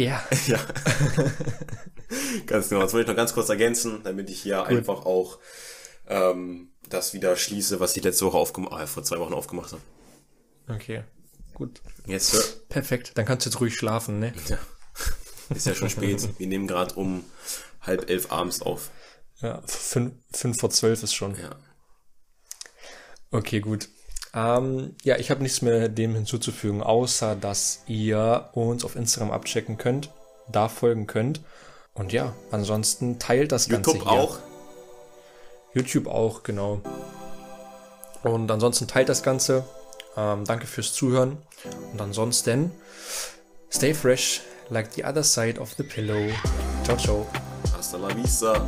Speaker 1: ja.
Speaker 2: ja. ganz genau. Das wollte ich noch ganz kurz ergänzen, damit ich hier einfach auch ähm, das wieder schließe, was ich letzte Woche aufgemacht, äh, vor zwei Wochen aufgemacht habe.
Speaker 1: Okay, gut.
Speaker 2: Jetzt äh,
Speaker 1: Perfekt, dann kannst du jetzt ruhig schlafen, ne?
Speaker 2: ja. ist ja schon spät. Wir nehmen gerade um halb elf abends auf.
Speaker 1: Ja, fünf, fünf vor zwölf ist schon.
Speaker 2: Ja.
Speaker 1: Okay, gut. Ähm, ja, ich habe nichts mehr dem hinzuzufügen, außer dass ihr uns auf Instagram abchecken könnt, da folgen könnt. Und ja, ansonsten teilt das Ganze
Speaker 2: YouTube auch.
Speaker 1: YouTube auch, genau. Und ansonsten teilt das Ganze. Ähm, danke fürs Zuhören. Und ansonsten, stay fresh like the other side of the pillow. Ciao, ciao.
Speaker 2: Hasta la vista.